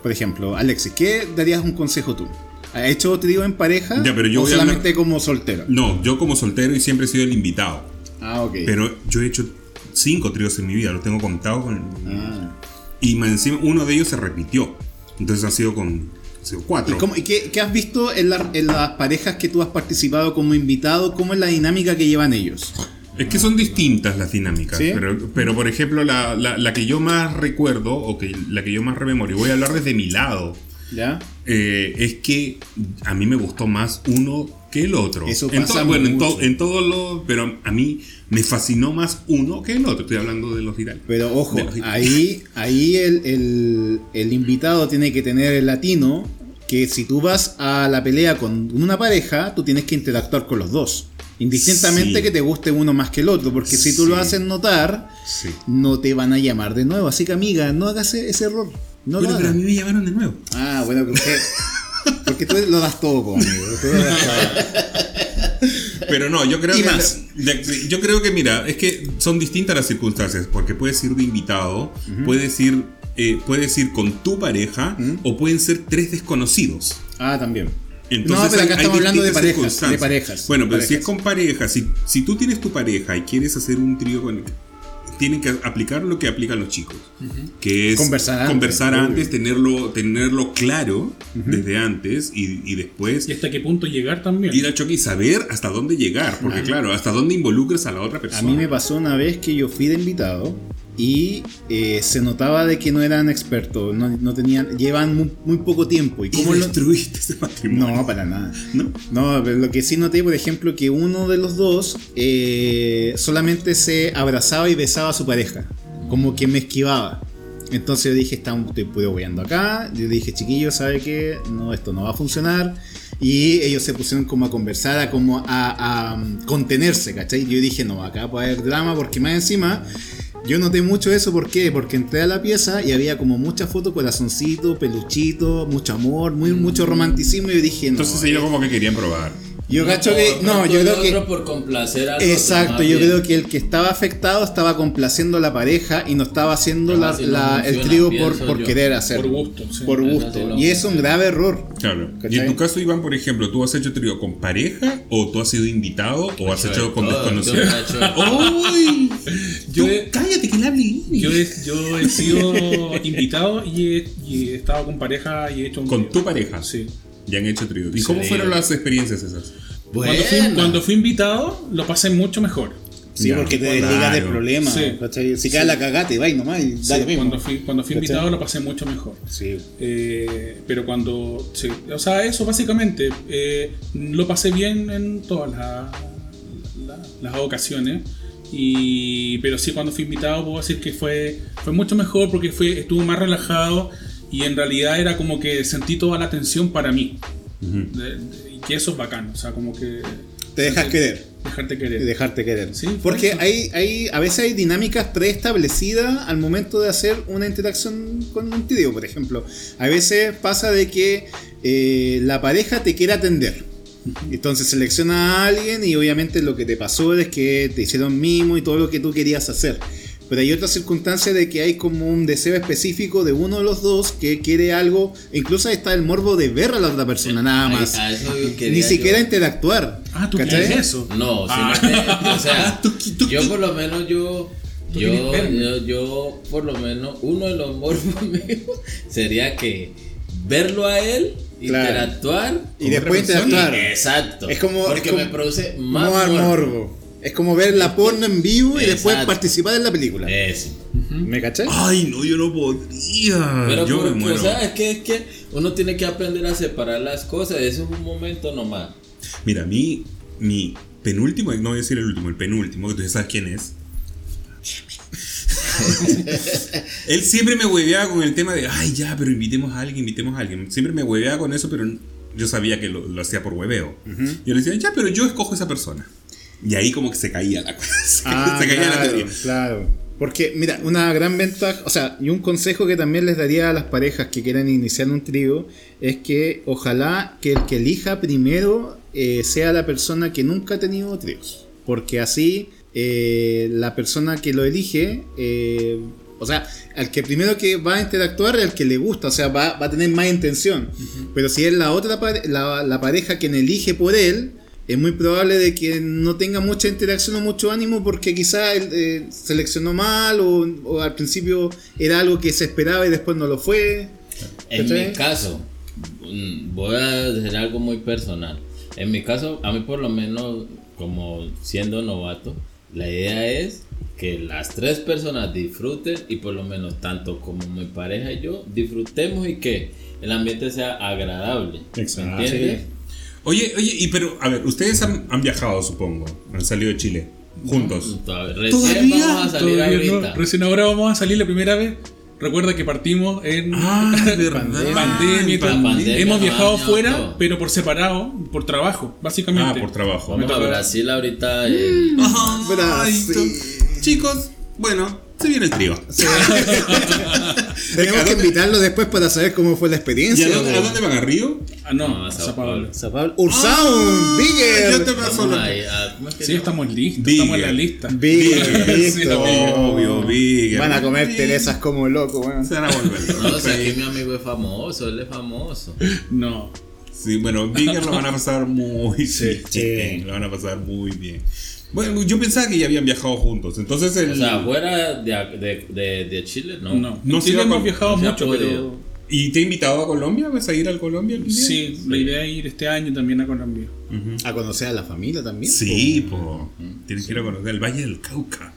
Por ejemplo, Alexis, ¿qué darías un consejo tú? ¿Has hecho trío en pareja Ya, pero yo o solamente como soltero? No, yo como soltero y siempre he sido el invitado. Ah, ok. Pero yo he hecho cinco tríos en mi vida, los tengo contados con. Ah. Y encima, uno de ellos se repitió. Entonces han sido con. Han sido ¿Y, cuatro. cómo- y qué, qué has visto en, la- en las parejas que tú has participado como invitado? ¿Cómo es la dinámica que llevan ellos? Es que son distintas las dinámicas. ¿Sí? Pero, pero, por ejemplo, la, la- la que yo más recuerdo, o que la que yo más rememoro, y voy a hablar desde mi lado, ¿Ya? eh, es que a mí me gustó más uno que el otro. Eso en pasa to- bueno, en, to- en todos los. Pero a mí me fascinó más uno que el otro. Estoy hablando de los virales. Pero ojo, ahí, ahí el, el- el invitado tiene que tener el latino que si tú vas a la pelea con una pareja, tú tienes que interactuar con los dos. Indistintamente Sí. que te guste uno más que el otro, porque si tú lo haces notar, Sí. no te van a llamar de nuevo. Así que amiga, no hagas ese, ese error. No Bueno, pero a mí me llamaron de nuevo. Ah, bueno, porque, porque tú lo das todo conmigo. Pero no, yo creo Y que. más. yo creo que, mira, es que son distintas las circunstancias. Porque puedes ir de invitado, puedes ir. Eh, puedes ir con tu pareja o pueden ser tres desconocidos. Ah, también. Entonces, no, pero acá hay- hay estamos hablando de parejas, de parejas. Bueno, pero parejas. si es con pareja, si, si tú tienes tu pareja y quieres hacer un trío con tienen que aplicar lo que aplican los chicos, que es Conversar antes, conversar antes, tenerlo, tenerlo claro desde antes y, y después ¿Y hasta qué punto llegar también? ir al choque y saber hasta dónde llegar, porque claro, hasta dónde involucras a la otra A persona. mí me pasó una vez que yo fui de invitado y eh, se notaba de que no eran expertos, no, no tenían, llevan muy, muy poco tiempo. ¿Y ¿Y cómo lo- destruiste ese matrimonio? No, para nada. ¿No? No, pero lo que sí noté, por ejemplo, que uno de los dos eh, solamente se abrazaba y besaba a su pareja, como que me esquivaba. Entonces yo dije, está, estoy puro weyando acá. Yo dije, chiquillos, ¿sabe qué? No, esto no va a funcionar. Y ellos se pusieron como a conversar, a como a, a, um, contenerse, ¿cachai? Yo dije, no, acá puede haber drama, porque más encima, yo noté mucho eso, ¿por qué? Porque entré a la pieza y había como muchas fotos, corazoncito, peluchito, mucho amor, muy, mucho romanticismo. Y yo dije, no. Entonces ellos como que querían probar. Yo cacho que. No, yo el creo que. por complacer al Exacto, yo bien. creo que el que estaba afectado estaba complaciendo a la pareja y no estaba haciendo la- no el trío por, pienso por yo. querer hacer. Por gusto, sí. Por Eso gusto. sí Y es un grave error. Claro. Y en tu caso, Iván, por ejemplo, ¿tú has hecho trío con pareja o tú has sido invitado o has Hecho con desconocidos? ¡Uy! Yo cállate que le hable. Yo he, yo he sido invitado y he, y he estado con pareja y he hecho un Con tu pareja. Sí. Ya han hecho. ¿Y cómo fueron las experiencias esas? Cuando fui, Buena. cuando fui invitado, lo pasé mucho mejor. Sí, Ya, porque te claro. desligas del problema. Si cae la cagata y va nomás y da Sí, lo mismo. cuando fui, cuando fui ¿Cachai? invitado lo pasé mucho mejor. Sí. Eh, pero cuando. sí, o sea, eso básicamente. eh, lo pasé bien en todas la- la- las ocasiones. Y, pero sí, cuando fui invitado, puedo decir que fue, fue mucho mejor porque fue, estuvo más relajado. Y en realidad era como que sentí toda la atención para mí. De- de- y que eso es bacán. O sea, como que. Te dejas querer. Dejarte querer. dejarte querer. Sí, Porque por hay, hay, a veces hay dinámicas preestablecidas al momento de hacer una interacción con un trío, por ejemplo. A veces pasa de que eh, la pareja te quiere atender. Entonces selecciona a alguien y obviamente lo que te pasó es que te hicieron mimo y todo lo que tú querías hacer. Pero hay otra circunstancia de que hay como un deseo específico de uno de los dos que quiere algo. Incluso ahí está el morbo de ver a la otra persona nada más. eso Ni siquiera yo. interactuar. Ah, tú ¿cachai? quieres eso. No, Ah. sino que, o sea, Tú qui- tú yo por lo menos yo, yo, yo, yo, por lo menos, uno de los morbos míos sería que verlo a él, Claro. interactuar Y después interactuar. Exacto. Es como. Porque es como- me produce más morbo. Es como ver la porno en vivo y después Exacto. participar en la película. Eso. ¿Me caché? Ay, no, yo no podría. Pero yo me porque, muero. o sea, es que, es que uno tiene que aprender a separar las cosas. Eso es un momento nomás. Mira, mi, mi penúltimo, no voy a decir el último, el penúltimo, que tú ya sabes quién es. Él siempre me hueveaba con el tema de, ay, ya, pero invitemos a alguien, invitemos a alguien. Siempre me hueveaba con eso, pero yo sabía que lo, lo hacía por hueveo. Yo le decía, ya, pero yo escojo esa persona. Y ahí como que se caía la cosa. se caía la Ah, claro, teoría. claro. Porque, mira, una gran ventaja, o sea, y un consejo que también les daría a las parejas que quieran iniciar un trío es que ojalá que el que elija primero eh, sea la persona que nunca ha tenido tríos. Porque así eh, la persona que lo elige, eh, o sea, al que primero que va a interactuar es el que le gusta, o sea, va, va a tener más intención. Pero si es la otra la, la pareja quien elige por él, es muy probable de que no tenga mucha interacción o mucho ánimo porque quizá él eh, seleccionó mal o, o al principio era algo que se esperaba y después no lo fue. En ¿Cachai? mi caso, mm, voy a decir algo muy personal. En mi caso, a mí por lo menos, como siendo novato, la idea es que las tres personas disfruten y por lo menos tanto como mi pareja y yo disfrutemos y que el ambiente sea agradable. ¿Me Exacto. entiendes? Oye, oye, y pero, a ver, ustedes han, han viajado, supongo. Han salido de Chile. Juntos. Todavía- Recién ¿Todavía? vamos a salir Todavía no, ahorita. recién ahora vamos a salir la primera vez. Recuerda que partimos en Ah, pandemia todo. La pandemia Hemos viajado fuera, todo. pero por separado, por trabajo, básicamente. Ah, por trabajo. Vamos a Brasil ahorita. eh, Ay, Brasil. Chicos, bueno, se viene el trío. Tenemos que invitarlo después para saber cómo fue la ¿Y experiencia. a dónde, a dónde van a Río? Ah, no, a Sao Paulo. Paulo. Ursound, Bigger. Yo te paso vamos la- ahí a- ¿cómo es que Sí, estamos listos, Bigger. estamos en la lista. Bigger, Sí, listo. Obvio, Bigger. Van a comer Teresas como locos, weón. Se van a volver. No, si aquí mi amigo es famoso, él es famoso. No. Sí, bueno, Bigger lo van a pasar muy bien. sí. Lo van a pasar muy bien. Bueno, yo pensaba que ya habían viajado juntos. Entonces el. O sea, fuera de, de, de, de Chile, no. No, No en se Chile iba hemos viajado no mucho, pero ¿Y te he invitado a Colombia? ¿Vas a ir al Colombia? algún día? sí, la idea es ir este año también a Colombia. A conocer a la familia también. Sí, po. Tienes que ir a conocer el Valle del Cauca.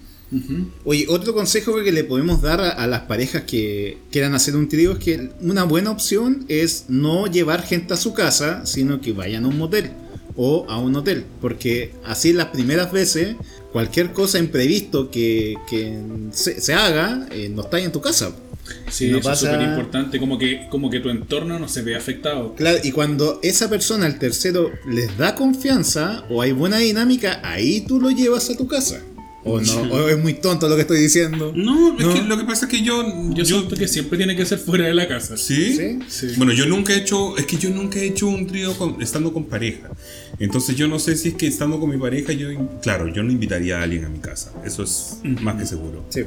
Oye, otro consejo que le podemos dar a, a las parejas que quieran hacer un trío es que una buena opción es no llevar gente a su casa, sino que vayan a un motel o a un hotel. Porque así las primeras veces, cualquier cosa imprevisto que, que se, se haga, eh, no está en tu casa. Sí, No eso pasa- es súper importante, como que, como que tu entorno no se ve afectado. Claro, y cuando esa persona, el tercero, les da confianza o hay buena dinámica, ahí tú lo llevas a tu casa. O no, o es muy tonto lo que estoy diciendo. No, es No. que lo que pasa es que yo. Yo, siento que siempre tiene que ser fuera de la casa. ¿Sí? ¿Sí? Sí. Bueno, yo nunca he hecho, es que yo nunca he hecho un trío con- estando con pareja. Entonces yo no sé si es que estando con mi pareja, yo, claro, yo no invitaría a alguien a mi casa. Eso es más que seguro. Sí.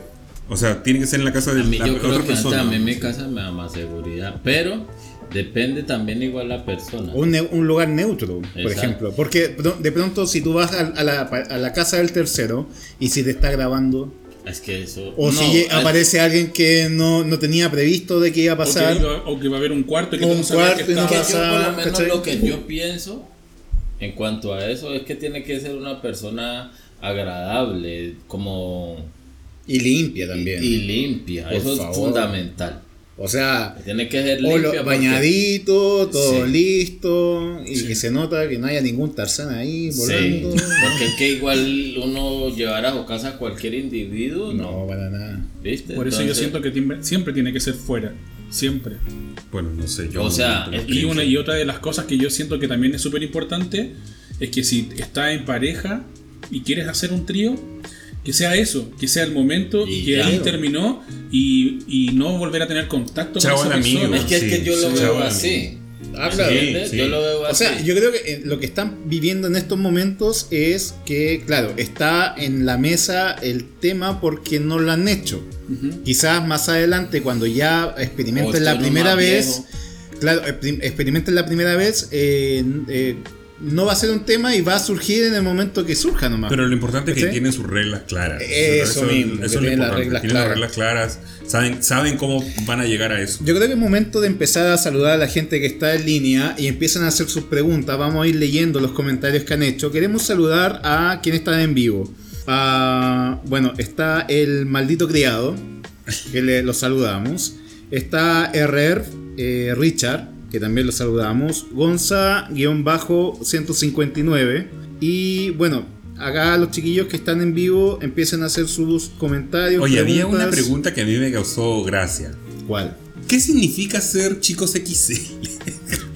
O sea, tiene que ser en la casa de A mí la yo otra creo que persona. también mi casa me da más seguridad, pero depende también igual la persona. Un, ne- un lugar neutro, por Exacto. ejemplo. Porque de pronto si tú vas a, a la, a la casa del tercero y si te está grabando, Es que eso... o no, si es- aparece alguien que no, no tenía previsto de que iba a O que, pasar. iba- o que va a haber un cuarto que Un tú no cuarto que y no yo por lo lo que yo pienso en cuanto a eso es que tiene que ser una persona agradable, como... Y limpia también. Y limpia, Por eso favor. es fundamental. O sea, Tiene que ser o lo- bañadito, todo Sí. listo, y que se nota que no haya ningún tarzán ahí Sí, volando. porque es que igual uno llevar a su casa a cualquier individuo, No, no, para nada. ¿viste? Por eso yo siento que siempre tiene que ser fuera. Siempre. Bueno, no sé, yo. O sea, no Y, una, y otra de las cosas que yo siento que también es súper importante es que si estás en pareja y quieres hacer un trío, que sea eso, que sea el momento Y que ya. ahí terminó y, y no volver a tener contacto con esa amigo. persona. Es que, es que Sí, yo lo sí, veo así. Ah, claro. ¿entiendes? sí. Yo lo veo O así. sea, yo creo que eh, lo que están viviendo en estos momentos es que, claro, está en la mesa el tema porque no lo han hecho. Quizás más adelante, cuando ya O experimenten la primera vez, viejo. claro, experim- experimenten la primera vez, eh, eh, no va a ser un tema y va a surgir en el momento que surja nomás. Pero lo importante es que tienen sus reglas claras. Eso mismo, que es lo tienen las importante. reglas tienen las reglas claras. Saben, saben cómo van a llegar a eso. Yo creo que es momento de empezar a saludar a la gente que está en línea y empiezan a hacer sus preguntas. Vamos a ir leyendo los comentarios que han hecho. Queremos saludar a quienes están en vivo. Bueno, está el maldito criado, que le, lo saludamos. Está RR, eh, Richard, que también lo saludamos. Gonza-159. Y bueno, acá los chiquillos que están en vivo empiecen a hacer sus comentarios. Oye, había una pregunta que a mí me causó gracia. ¿Cuál? ¿Qué significa ser chicos XL?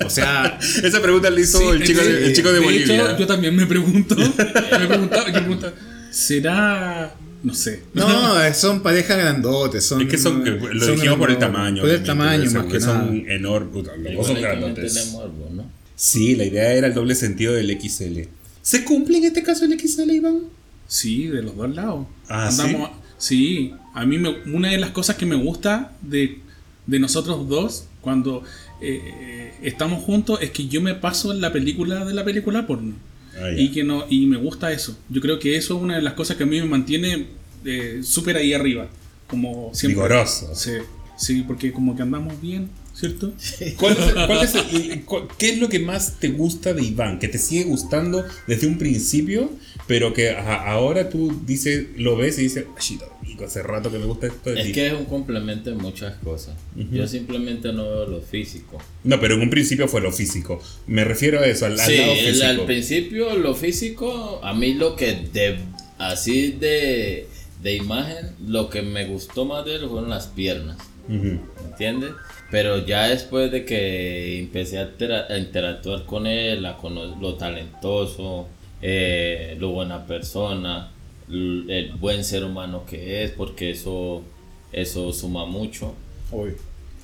O sea, Esa pregunta la hizo Sí, el, chico de, el chico de, Bolivia. hecho, yo también me pregunto. me preguntaba, yo preguntaba, ¿será. No sé. no, eh, son parejas grandotes. Son, es que son, lo son dijimos por el tamaño. Por el tamaño, más que nada. son enormes. puta, Los dos son grandotes. meterle morbo, ¿no? Sí, la idea era el doble sentido del XL. ¿Se cumple en este caso el XL, Iván? Sí, de los dos lados. Ah, Andamos- ¿sí? a mí me, una de las cosas que me gusta de, de nosotros dos cuando eh, estamos juntos es que yo me paso en la película de la película porno. Ah, y que no y me gusta eso. Yo creo que eso es una de las cosas que a mí me mantiene eh, súper ahí arriba. Como siempre. Vigoroso. Sí, sí, porque como que andamos bien, ¿cierto? ¿Cuál es, cuál es el- cu- ¿Qué es lo que más te gusta de Iván? Que te sigue gustando desde un principio, pero que ajá, ahora tú dices, lo ves y dices, "Ay, Domingo, hace rato que me gusta esto de Es ti". que es un complemento de muchas cosas. Yo simplemente no veo lo físico. No, pero en un principio fue lo físico. Me refiero a eso, al, lado el- físico. al principio lo físico, a mí lo que de así de, de imagen, lo que me gustó más de él fueron las piernas, Ujú. ¿me entiendes? Pero ya después de que empecé a, a interactuar con él, a cono- lo talentoso, eh, lo buena persona, el buen ser humano que es, porque eso, eso suma mucho.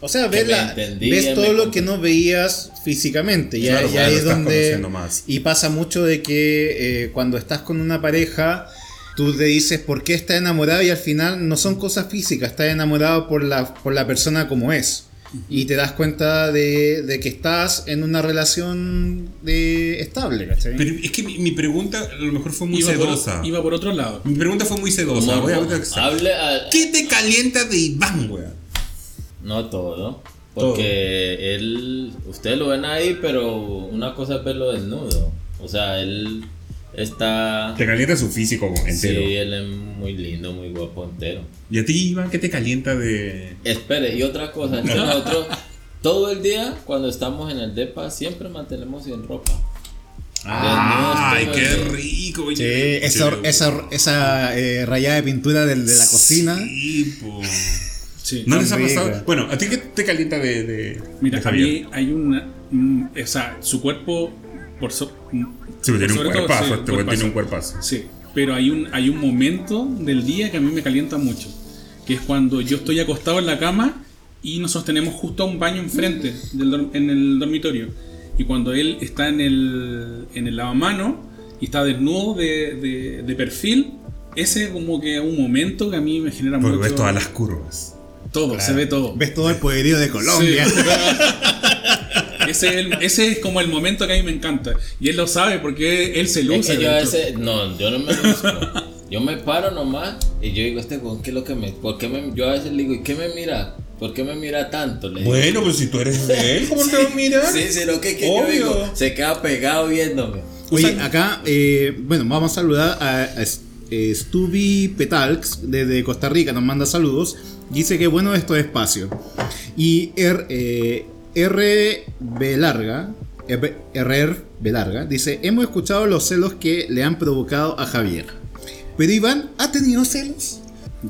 O sea, ves, la- entendí, ves todo lo que no veías físicamente. Ya, Claro, ya es donde. más. Y pasa mucho de que eh, cuando estás con una pareja, tú te dices por qué estás enamorado y al final no son cosas físicas, estás enamorado por la, por la persona como es. Y te das cuenta de, de que estás en una relación de estable, ¿cachai? Pero es que mi, mi pregunta a lo mejor fue muy Iba sedosa. por, iba por otro lado. Mi pregunta fue muy sedosa. Voy a- Morbo. Hable a- ¿Qué te calienta de Iván, weón? No todo. Porque él, ustedes lo ven ahí, pero una cosa es verlo desnudo. O sea, él está... Te calienta su físico entero. Sí, él es muy lindo, muy guapo entero. ¿Y a ti, Iván, qué te calienta de...? Espere, y otra cosa, nosotros todo el día, cuando estamos en el DEPA, siempre mantenemos sin ropa. ¡Ay, qué rico! Sí, esa, esa, esa eh, rayada de pintura de la cocina. Sí, po. Sí. ¿No les ha pasado? Bueno, ¿a ti qué te calienta de, de, Mira, de a Javier? mí hay una. mm, o sea, su cuerpo. Por so- Sí, tiene un sobre todo, cuerpazo, sí, este güey tiene un cuerpazo. Sí, pero hay un, hay un momento del día que a mí me calienta mucho. Que es cuando yo estoy acostado en la cama y nosotros tenemos justo un baño enfrente del en el dormitorio. Y cuando él está en el, en el lavamano y está desnudo de, de- de perfil, ese como que un momento que a mí me genera Porque mucho... ves todas las curvas. Todo, se ve todo. Ves todo el poderío de Colombia. Sí. ese, es el- ese es como el momento que a mí me encanta. Y él lo sabe porque él se Es luce. que yo a veces, no, yo no me busco. Yo me paro nomás y yo digo, este weón, ¿qué es lo que me.? ¿Por qué me.? Yo a veces le digo, ¿y qué me mira? ¿Por qué me mira tanto? Le digo. Bueno, pues si tú eres de él, ¿cómo te va a mirar? Sí, sí, lo que, que yo Obvio. digo, se queda pegado viéndome. Oye, acá, eh, bueno, vamos a saludar a, a eh, Stubby Petalx desde Costa Rica, nos manda saludos. Dice que bueno estos espacios. Y R, eh, R B larga, R, RR B larga, dice: Hemos escuchado los celos que le han provocado a Javier. Pero Iván, ¿ha tenido celos?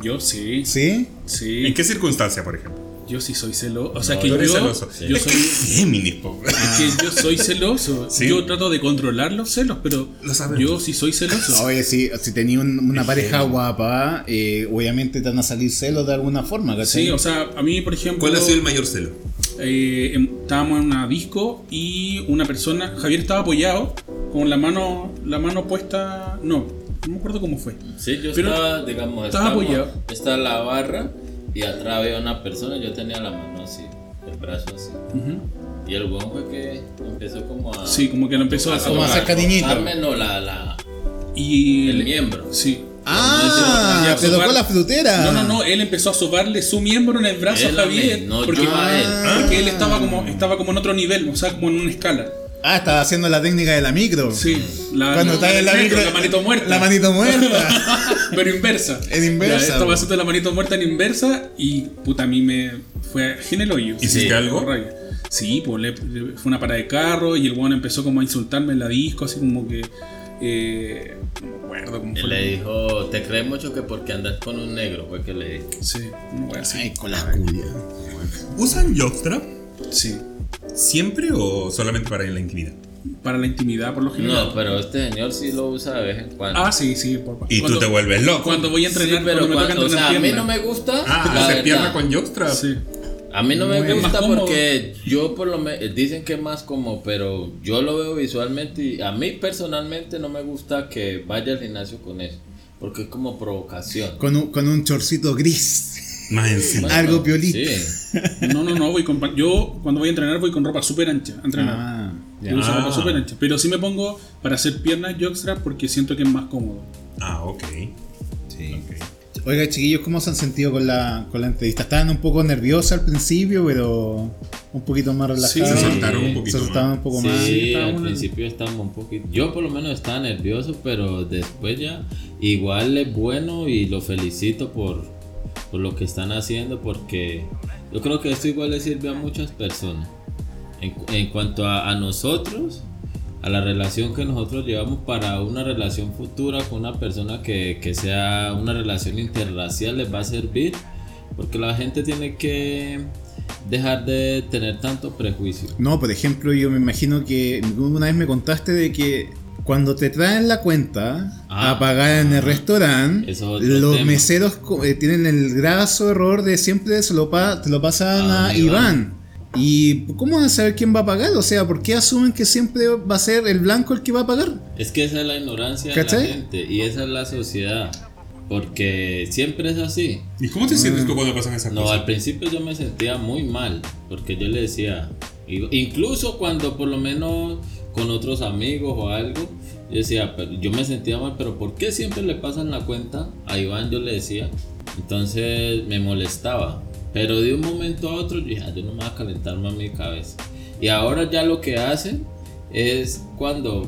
Yo sí, ¿Sí? sí. ¿En qué circunstancia, por ejemplo? Yo sí soy celoso. O sea No, que yo, eres celoso. yo es soy. que Géminis, es que yo soy celoso. Sí. Yo trato de controlar los celos, pero Lo yo sí soy celoso. Oye, si, si tenía un- una pareja guapa, eh, obviamente te van a salir celos de alguna forma, ¿cachai? Sí, o sea, a mí, por ejemplo. ¿Cuál ha sido el mayor celo? Eh, em- estábamos en una disco y una persona, Javier estaba apoyado con la mano, la mano puesta, no, no me acuerdo cómo fue. Sí, yo Pero estaba, digamos, estaba apoyado. Está la barra y atrás había una persona, yo tenía la mano así, el brazo así. Ujú. Y el weón fue que empezó como a. Sí, como que lo empezó a Como a hacer cariñito. no, la, la, y el miembro. Sí. Ah, te tocó la frutera. No, no, no, él empezó a sobarle su miembro en el brazo Él a Javier. no, porque, yo a él. porque él estaba como, estaba como en otro nivel, o sea, como en una escala. Ah, estaba haciendo la técnica de la micro. Sí. La, Cuando estás en la micro. La manito muerta. La manito muerta. Pero inversa. En inversa, Ya, estaba haciendo la manito muerta en inversa y puta a mí me fue en el hoyo. ¿Hiciste Sí, algo? Sí, pues le- le- fue una parada de carro y el weón empezó como a insultarme en la disco, así como que. Eh, no me acuerdo cómo Y fue. le dijo, te crees mucho que porque andas con un negro, fue que le dijo. Sí, wea así. Ay, con la culia. ¿Usan jockstrap Sí. siempre o solamente para la intimidad? Para la intimidad, por lo general. No, pero este señor sí lo usa de vez en cuando. Ah, sí, sí. por- Y cuando- tú te vuelves loco. Cuando voy a Sí, entrenar, pero cuando me toca cuando- o sea, entrenar a mí no me gusta. Ah, la hacer pierna con jockstrap. Sí. A mí no me gusta porque yo por lo menos dicen que es más como, pero yo lo veo visualmente y a mí personalmente no me gusta que vaya al gimnasio con eso, porque es como provocación. Con un, con un chorcito gris. Más encima. Bueno, Algo piolita. Sí. No, no, no, voy con. pa- Yo cuando voy a entrenar voy con ropa súper ancha. A entrenar. Ah. Yo uso Ah. ropa súper ancha. Pero sí me pongo para hacer piernas jockstrap porque siento que es más cómodo. Ah, ok. Sí. ok. Oiga, chiquillos, ¿cómo se han sentido con la, con la entrevista? Estaban un poco nerviosos al principio, pero un poquito más relajados. Sí, Se soltaron un Se poquito soltaban más. un poco Sí, más. estaba al una- principio estábamos un poquito. Yo por lo menos estaba nervioso, pero después ya igual es bueno y lo felicito por, por lo que están haciendo porque yo creo que esto igual le sirve a muchas personas. En, en cuanto a, a nosotros, a la relación que nosotros llevamos para una relación futura con una persona que, que sea una relación interracial les va a servir porque la gente tiene que dejar de tener tanto prejuicio. No, por ejemplo, yo me imagino que una vez me contaste de que cuando te traen la cuenta Ah, a pagar en el restaurante, los tema. meseros eh, tienen el graso error de siempre se lo, pa- te lo pasan A a Iván. Iván. ¿Y cómo van a saber quién va a pagar? O sea, ¿por qué asumen que siempre va a ser el blanco el que va a pagar? Es que esa es la ignorancia de ¿Cachai? la gente y esa es la sociedad. Porque siempre es así. ¿Y cómo te sientes tú cuando pasan esas No, cosas? al principio yo me sentía muy mal. Porque yo le decía, incluso cuando por lo menos con otros amigos o algo, yo decía, pero yo me sentía mal, pero ¿por qué siempre le pasan la cuenta? A Iván yo le decía. Entonces me molestaba. Pero de un momento a otro yo dije, "Ah, yo no me voy a calentar más mi cabeza. Y ahora ya lo que hacen es cuando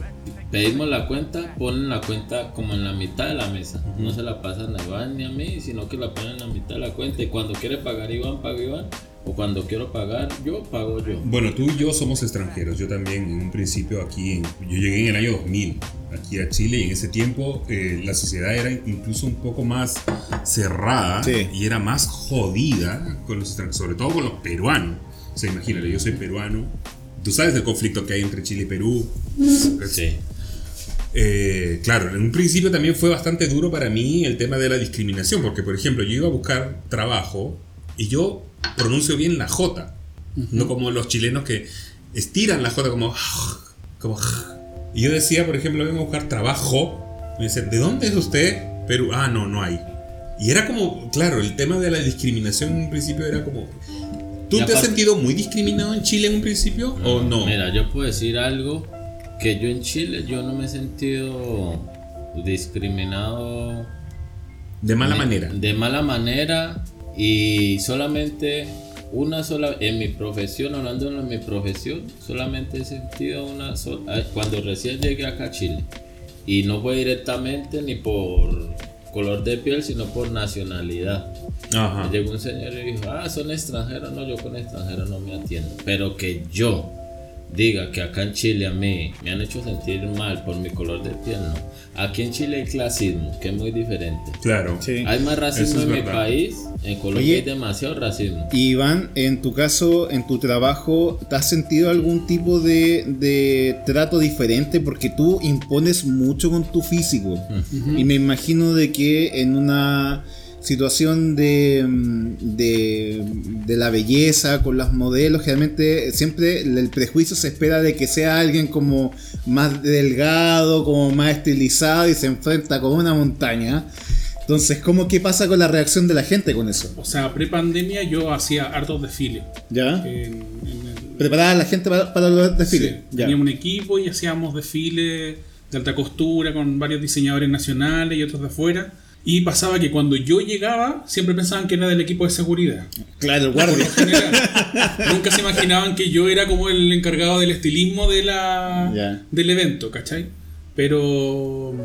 pedimos la cuenta, ponen la cuenta como en la mitad de la mesa. No se la pasan a Iván ni a mí, sino que la ponen en la mitad de la cuenta. Y cuando quiere pagar Iván, paga Iván. O cuando quiero pagar yo, pago yo. Bueno, tú y yo somos extranjeros. Yo también, en un principio, aquí, en- yo llegué en el año 2000 aquí a Chile y en ese tiempo eh, la sociedad era incluso un poco más cerrada Sí. y era más jodida con los extranjeros, sobre todo con los peruanos. O sea, imagínate, yo soy peruano. Tú sabes el conflicto que hay entre Chile y Perú. Sí. Eh, claro, en un principio también fue bastante duro para mí el tema de la discriminación, porque por ejemplo yo iba a buscar trabajo y yo pronuncio bien la J, no como los chilenos que estiran la J como... como y yo decía, por ejemplo, vengo a buscar trabajo, me dicen, ¿de dónde es usted? Perú, ah, no, no hay. Y era como, claro, el tema de la discriminación en un principio era como... ¿Tú Y te has sentido muy discriminado en Chile en un principio o no? Mira, yo puedo decir algo que yo en Chile yo no me he sentido discriminado De mala de- manera. De mala manera y solamente una sola en mi profesión, hablando de mi profesión, solamente he sentido una sola cuando recién llegué acá a Chile y no fue directamente ni por color de piel, sino por nacionalidad. Ajá. Llegó un señor y dijo, ah, son extranjeros, no, yo con extranjeros no me atiendo. Pero que yo diga que acá en Chile a mí me han hecho sentir mal por mi color de piel, no. Aquí en Chile hay clasismo, que es muy diferente. Claro. Sí. Hay más racismo es en mi país, en Colombia Oye. hay demasiado racismo. Y Iván, en tu caso, en tu trabajo, ¿te has sentido algún tipo de, de trato diferente? Porque tú impones mucho con tu físico. Y me imagino de que en una situación de, de, de la belleza con los modelos, generalmente siempre el prejuicio se espera de que sea alguien como más delgado, como más estilizado y se enfrenta con una montaña. Entonces, ¿cómo qué pasa con la reacción de la gente con eso? O sea, pre-pandemia yo hacía hartos desfiles. ¿Ya? En, en el- Preparar a la gente para, para los desfiles. Sí, Ya. teníamos un equipo y hacíamos desfiles de alta costura con varios diseñadores nacionales y otros de afuera. Y pasaba que cuando yo llegaba, siempre pensaban que era del equipo de seguridad. Claro, el guardia. Nunca se imaginaban que yo era como el encargado del estilismo de la, del evento, ¿cachai? Pero,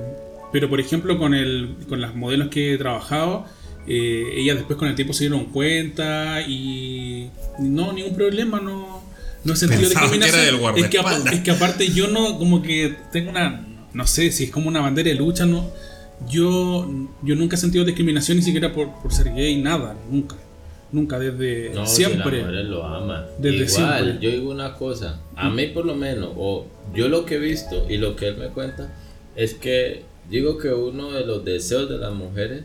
pero por ejemplo, con, el, con las modelos que he trabajado, eh, ellas después con el tiempo se dieron cuenta y no, ningún problema, no, No he sentido Pensaba que discriminación. era del es, que, es que aparte yo no, como que tengo una, no sé si es como una bandera de lucha, no. Yo, yo nunca he sentido discriminación ni siquiera por, por ser gay, nada, nunca. Nunca, desde No, si las siempre. mujeres lo aman. Desde Igual, siempre. yo digo una cosa. A mí por lo menos, o yo lo que he visto y lo que él me cuenta, es que digo que uno de los deseos de las mujeres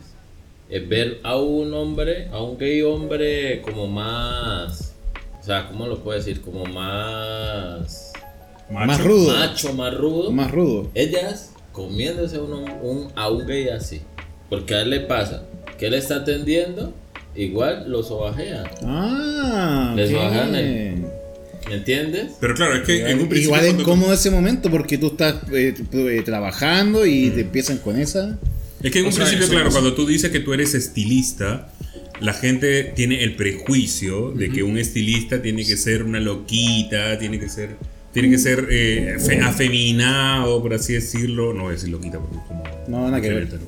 es ver a un hombre, a un gay hombre como más... O sea, ¿cómo lo puedo decir? Como más... Más rudo. Macho, más rudo. Más rudo. Ellas comiéndose un, un- a un gay así. Porque a él le pasa que él está atendiendo, igual lo sobajean. Ah, Les el- ¿Me entiendes? Pero claro, es que en un principio. Igual es incómodo ese momento porque tú estás eh, eh, trabajando y te empiezan con esa. Es que en O un sea, principio, claro, cuando tú dices que tú eres estilista, la gente tiene el prejuicio de que un estilista tiene que ser una loquita, tiene que ser. Tiene que ser eh, fe- afeminado, por así decirlo. No voy a decir loquita porque es como. No, nada que ver. Pero,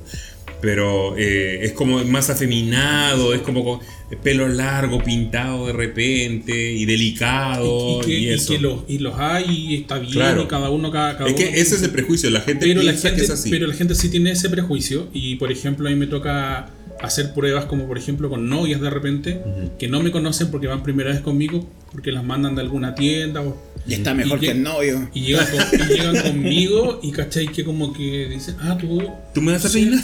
pero, eh, es como más afeminado, es como con pelo largo, pintado de repente y delicado y, que, y, y eso. que los, y los hay y está bien Claro. y cada uno cada, cada es que uno- ese es el prejuicio, la gente pero la piensa gente que es así. pero la gente sí tiene ese prejuicio y por ejemplo a mí me toca hacer pruebas como por ejemplo con novias de repente que no me conocen porque van primera vez conmigo porque las mandan de alguna tienda o, Y está mejor Y que que- el novio. y llegan, con- y llegan conmigo y cachai que como que dicen ah tú ¿Tú me vas a peinar?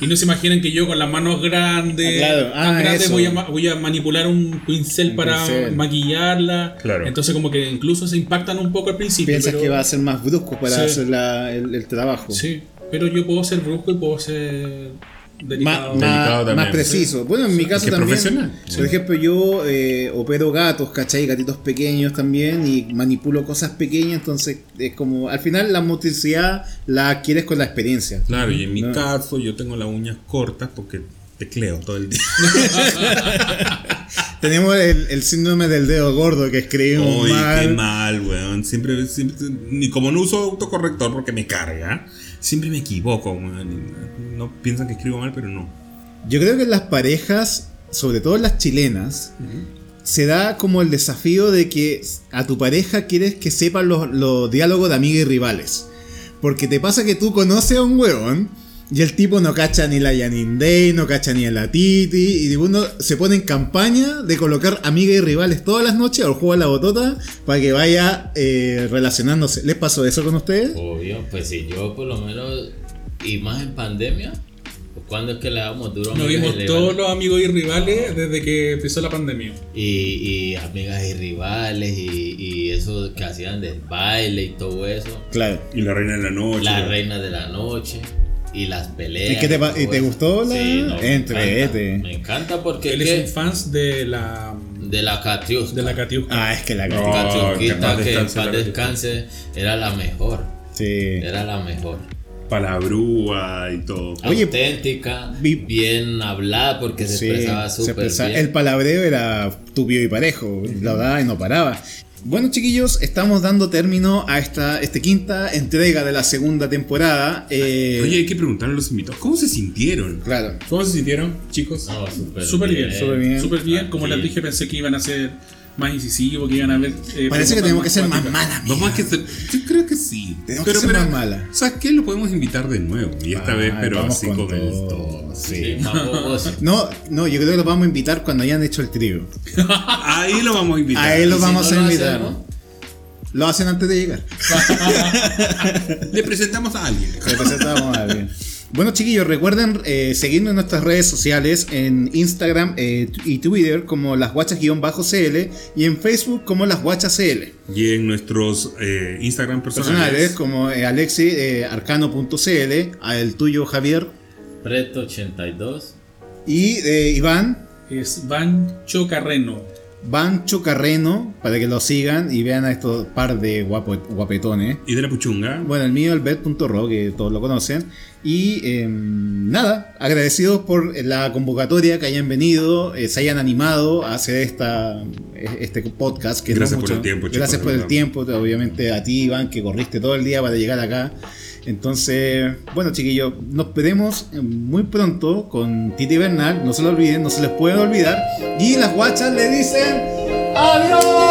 y no se imaginan que yo con las manos grandes, Ah, claro. tan Ah, grandes voy, a, ma- voy a manipular un pincel Un para pincel. maquillarla. Claro. Entonces como que incluso se impactan un poco al principio. Piensas pero- que va a ser más brusco para Sí. hacer la- el, el trabajo. Sí, pero yo puedo ser brusco y puedo ser delicado. Delicado también. más preciso. Bueno, en mi caso que también. profesional. Por ejemplo, yo eh, opero gatos, ¿cachai? Gatitos pequeños también y manipulo cosas pequeñas. Entonces, es como. Al final, la motricidad la adquieres con la experiencia. Claro, y en mi No. caso yo tengo las uñas cortas porque tecleo todo el día. Tenemos el, el síndrome del dedo gordo que escribimos Uy, mal. qué mal, weón. Siempre, siempre, ni como no uso autocorrector porque me carga, siempre me equivoco, No piensan que escribo mal, pero no. Yo creo que en las parejas, sobre todo en las chilenas, se da como el desafío de que a tu pareja quieres que sepan los, los diálogos de amigas y rivales. Porque te pasa que tú conoces a un huevón y el tipo no cacha ni la Janine Day, no cacha ni a la Titi, y uno se pone en campaña de colocar amigas y rivales todas las noches al juego de la botota para que vaya eh, relacionándose. ¿Les pasó eso con ustedes? Obvio, pues si yo por lo menos, y más en pandemia, pues cuando es que le damos duro a Nos vimos y todos los amigos y rivales desde que empezó la pandemia. Y, y amigas y rivales y, y eso que hacían del baile y todo eso. Claro. Y la reina de la noche. La reina de la noche y las peleas. ¿Y qué te y te gustó la- Sí, no, me Entrete. encanta. Me encanta porque Él es fans de la de la Katiuska. de la Katiuska. Ah, es que la No. Catiusca. Katiuskita, que en paz que en descanse paz Katiuska. descanse era la mejor. Sí. Era la mejor. Palabrúa y todo. Oye, Auténtica, vi- bien hablada porque se Sí, expresaba súper bien. El palabreo era tupido y parejo, la daba y no paraba. Bueno chiquillos, estamos dando término a esta, esta quinta entrega de la segunda temporada. Eh, Oye, hay que preguntarle a los invitados, ¿cómo se sintieron? claro. ¿Cómo se sintieron, chicos? No, súper Súper bien, súper bien. Súper bien. Como les dije, pensé que iban a ser más incisivos, que iban a ver. eh, Parece que tenemos que ser más malas. amiga. Vamos a que ser- yo creo que sí. Tenemos que ser más mala. ¿Sabes qué? Lo podemos invitar de nuevo. Y esta vez, pero vamos así con con, el todo. Sí. No, no, yo creo que los vamos a invitar cuando hayan hecho el trío. Ahí lo vamos a invitar. A él los Y si vamos no a lo invitar. hacemos, Lo hacen antes de llegar. Le presentamos a alguien. Le presentamos a alguien. Bueno chiquillos, recuerden eh, seguirnos en nuestras redes sociales, en Instagram eh, y Twitter como las guachas-cl y en Facebook como las guachas CL. Y en nuestros eh, Instagram personales. personales como eh, Alexi eh, arcano.cl, a el tuyo Javier Preto 82. y eh, Iván Es Bancho Carreno. Bancho Carreno para que lo sigan y vean a estos par de guapo- guapetones. Y de la puchunga. Bueno, el mío, el bet.ro, que todos lo conocen. Y eh, nada, agradecidos por la convocatoria que hayan venido, eh, se hayan animado a hacer esta, este podcast. Que Gracias por el tiempo, Gracias por el tiempo, obviamente a ti, Iván, que corriste todo el día para llegar acá. Entonces, bueno, chiquillos, nos veremos muy pronto con Titi Bernal. No se lo olviden, no se les puede olvidar. Y las guachas le dicen: ¡Adiós!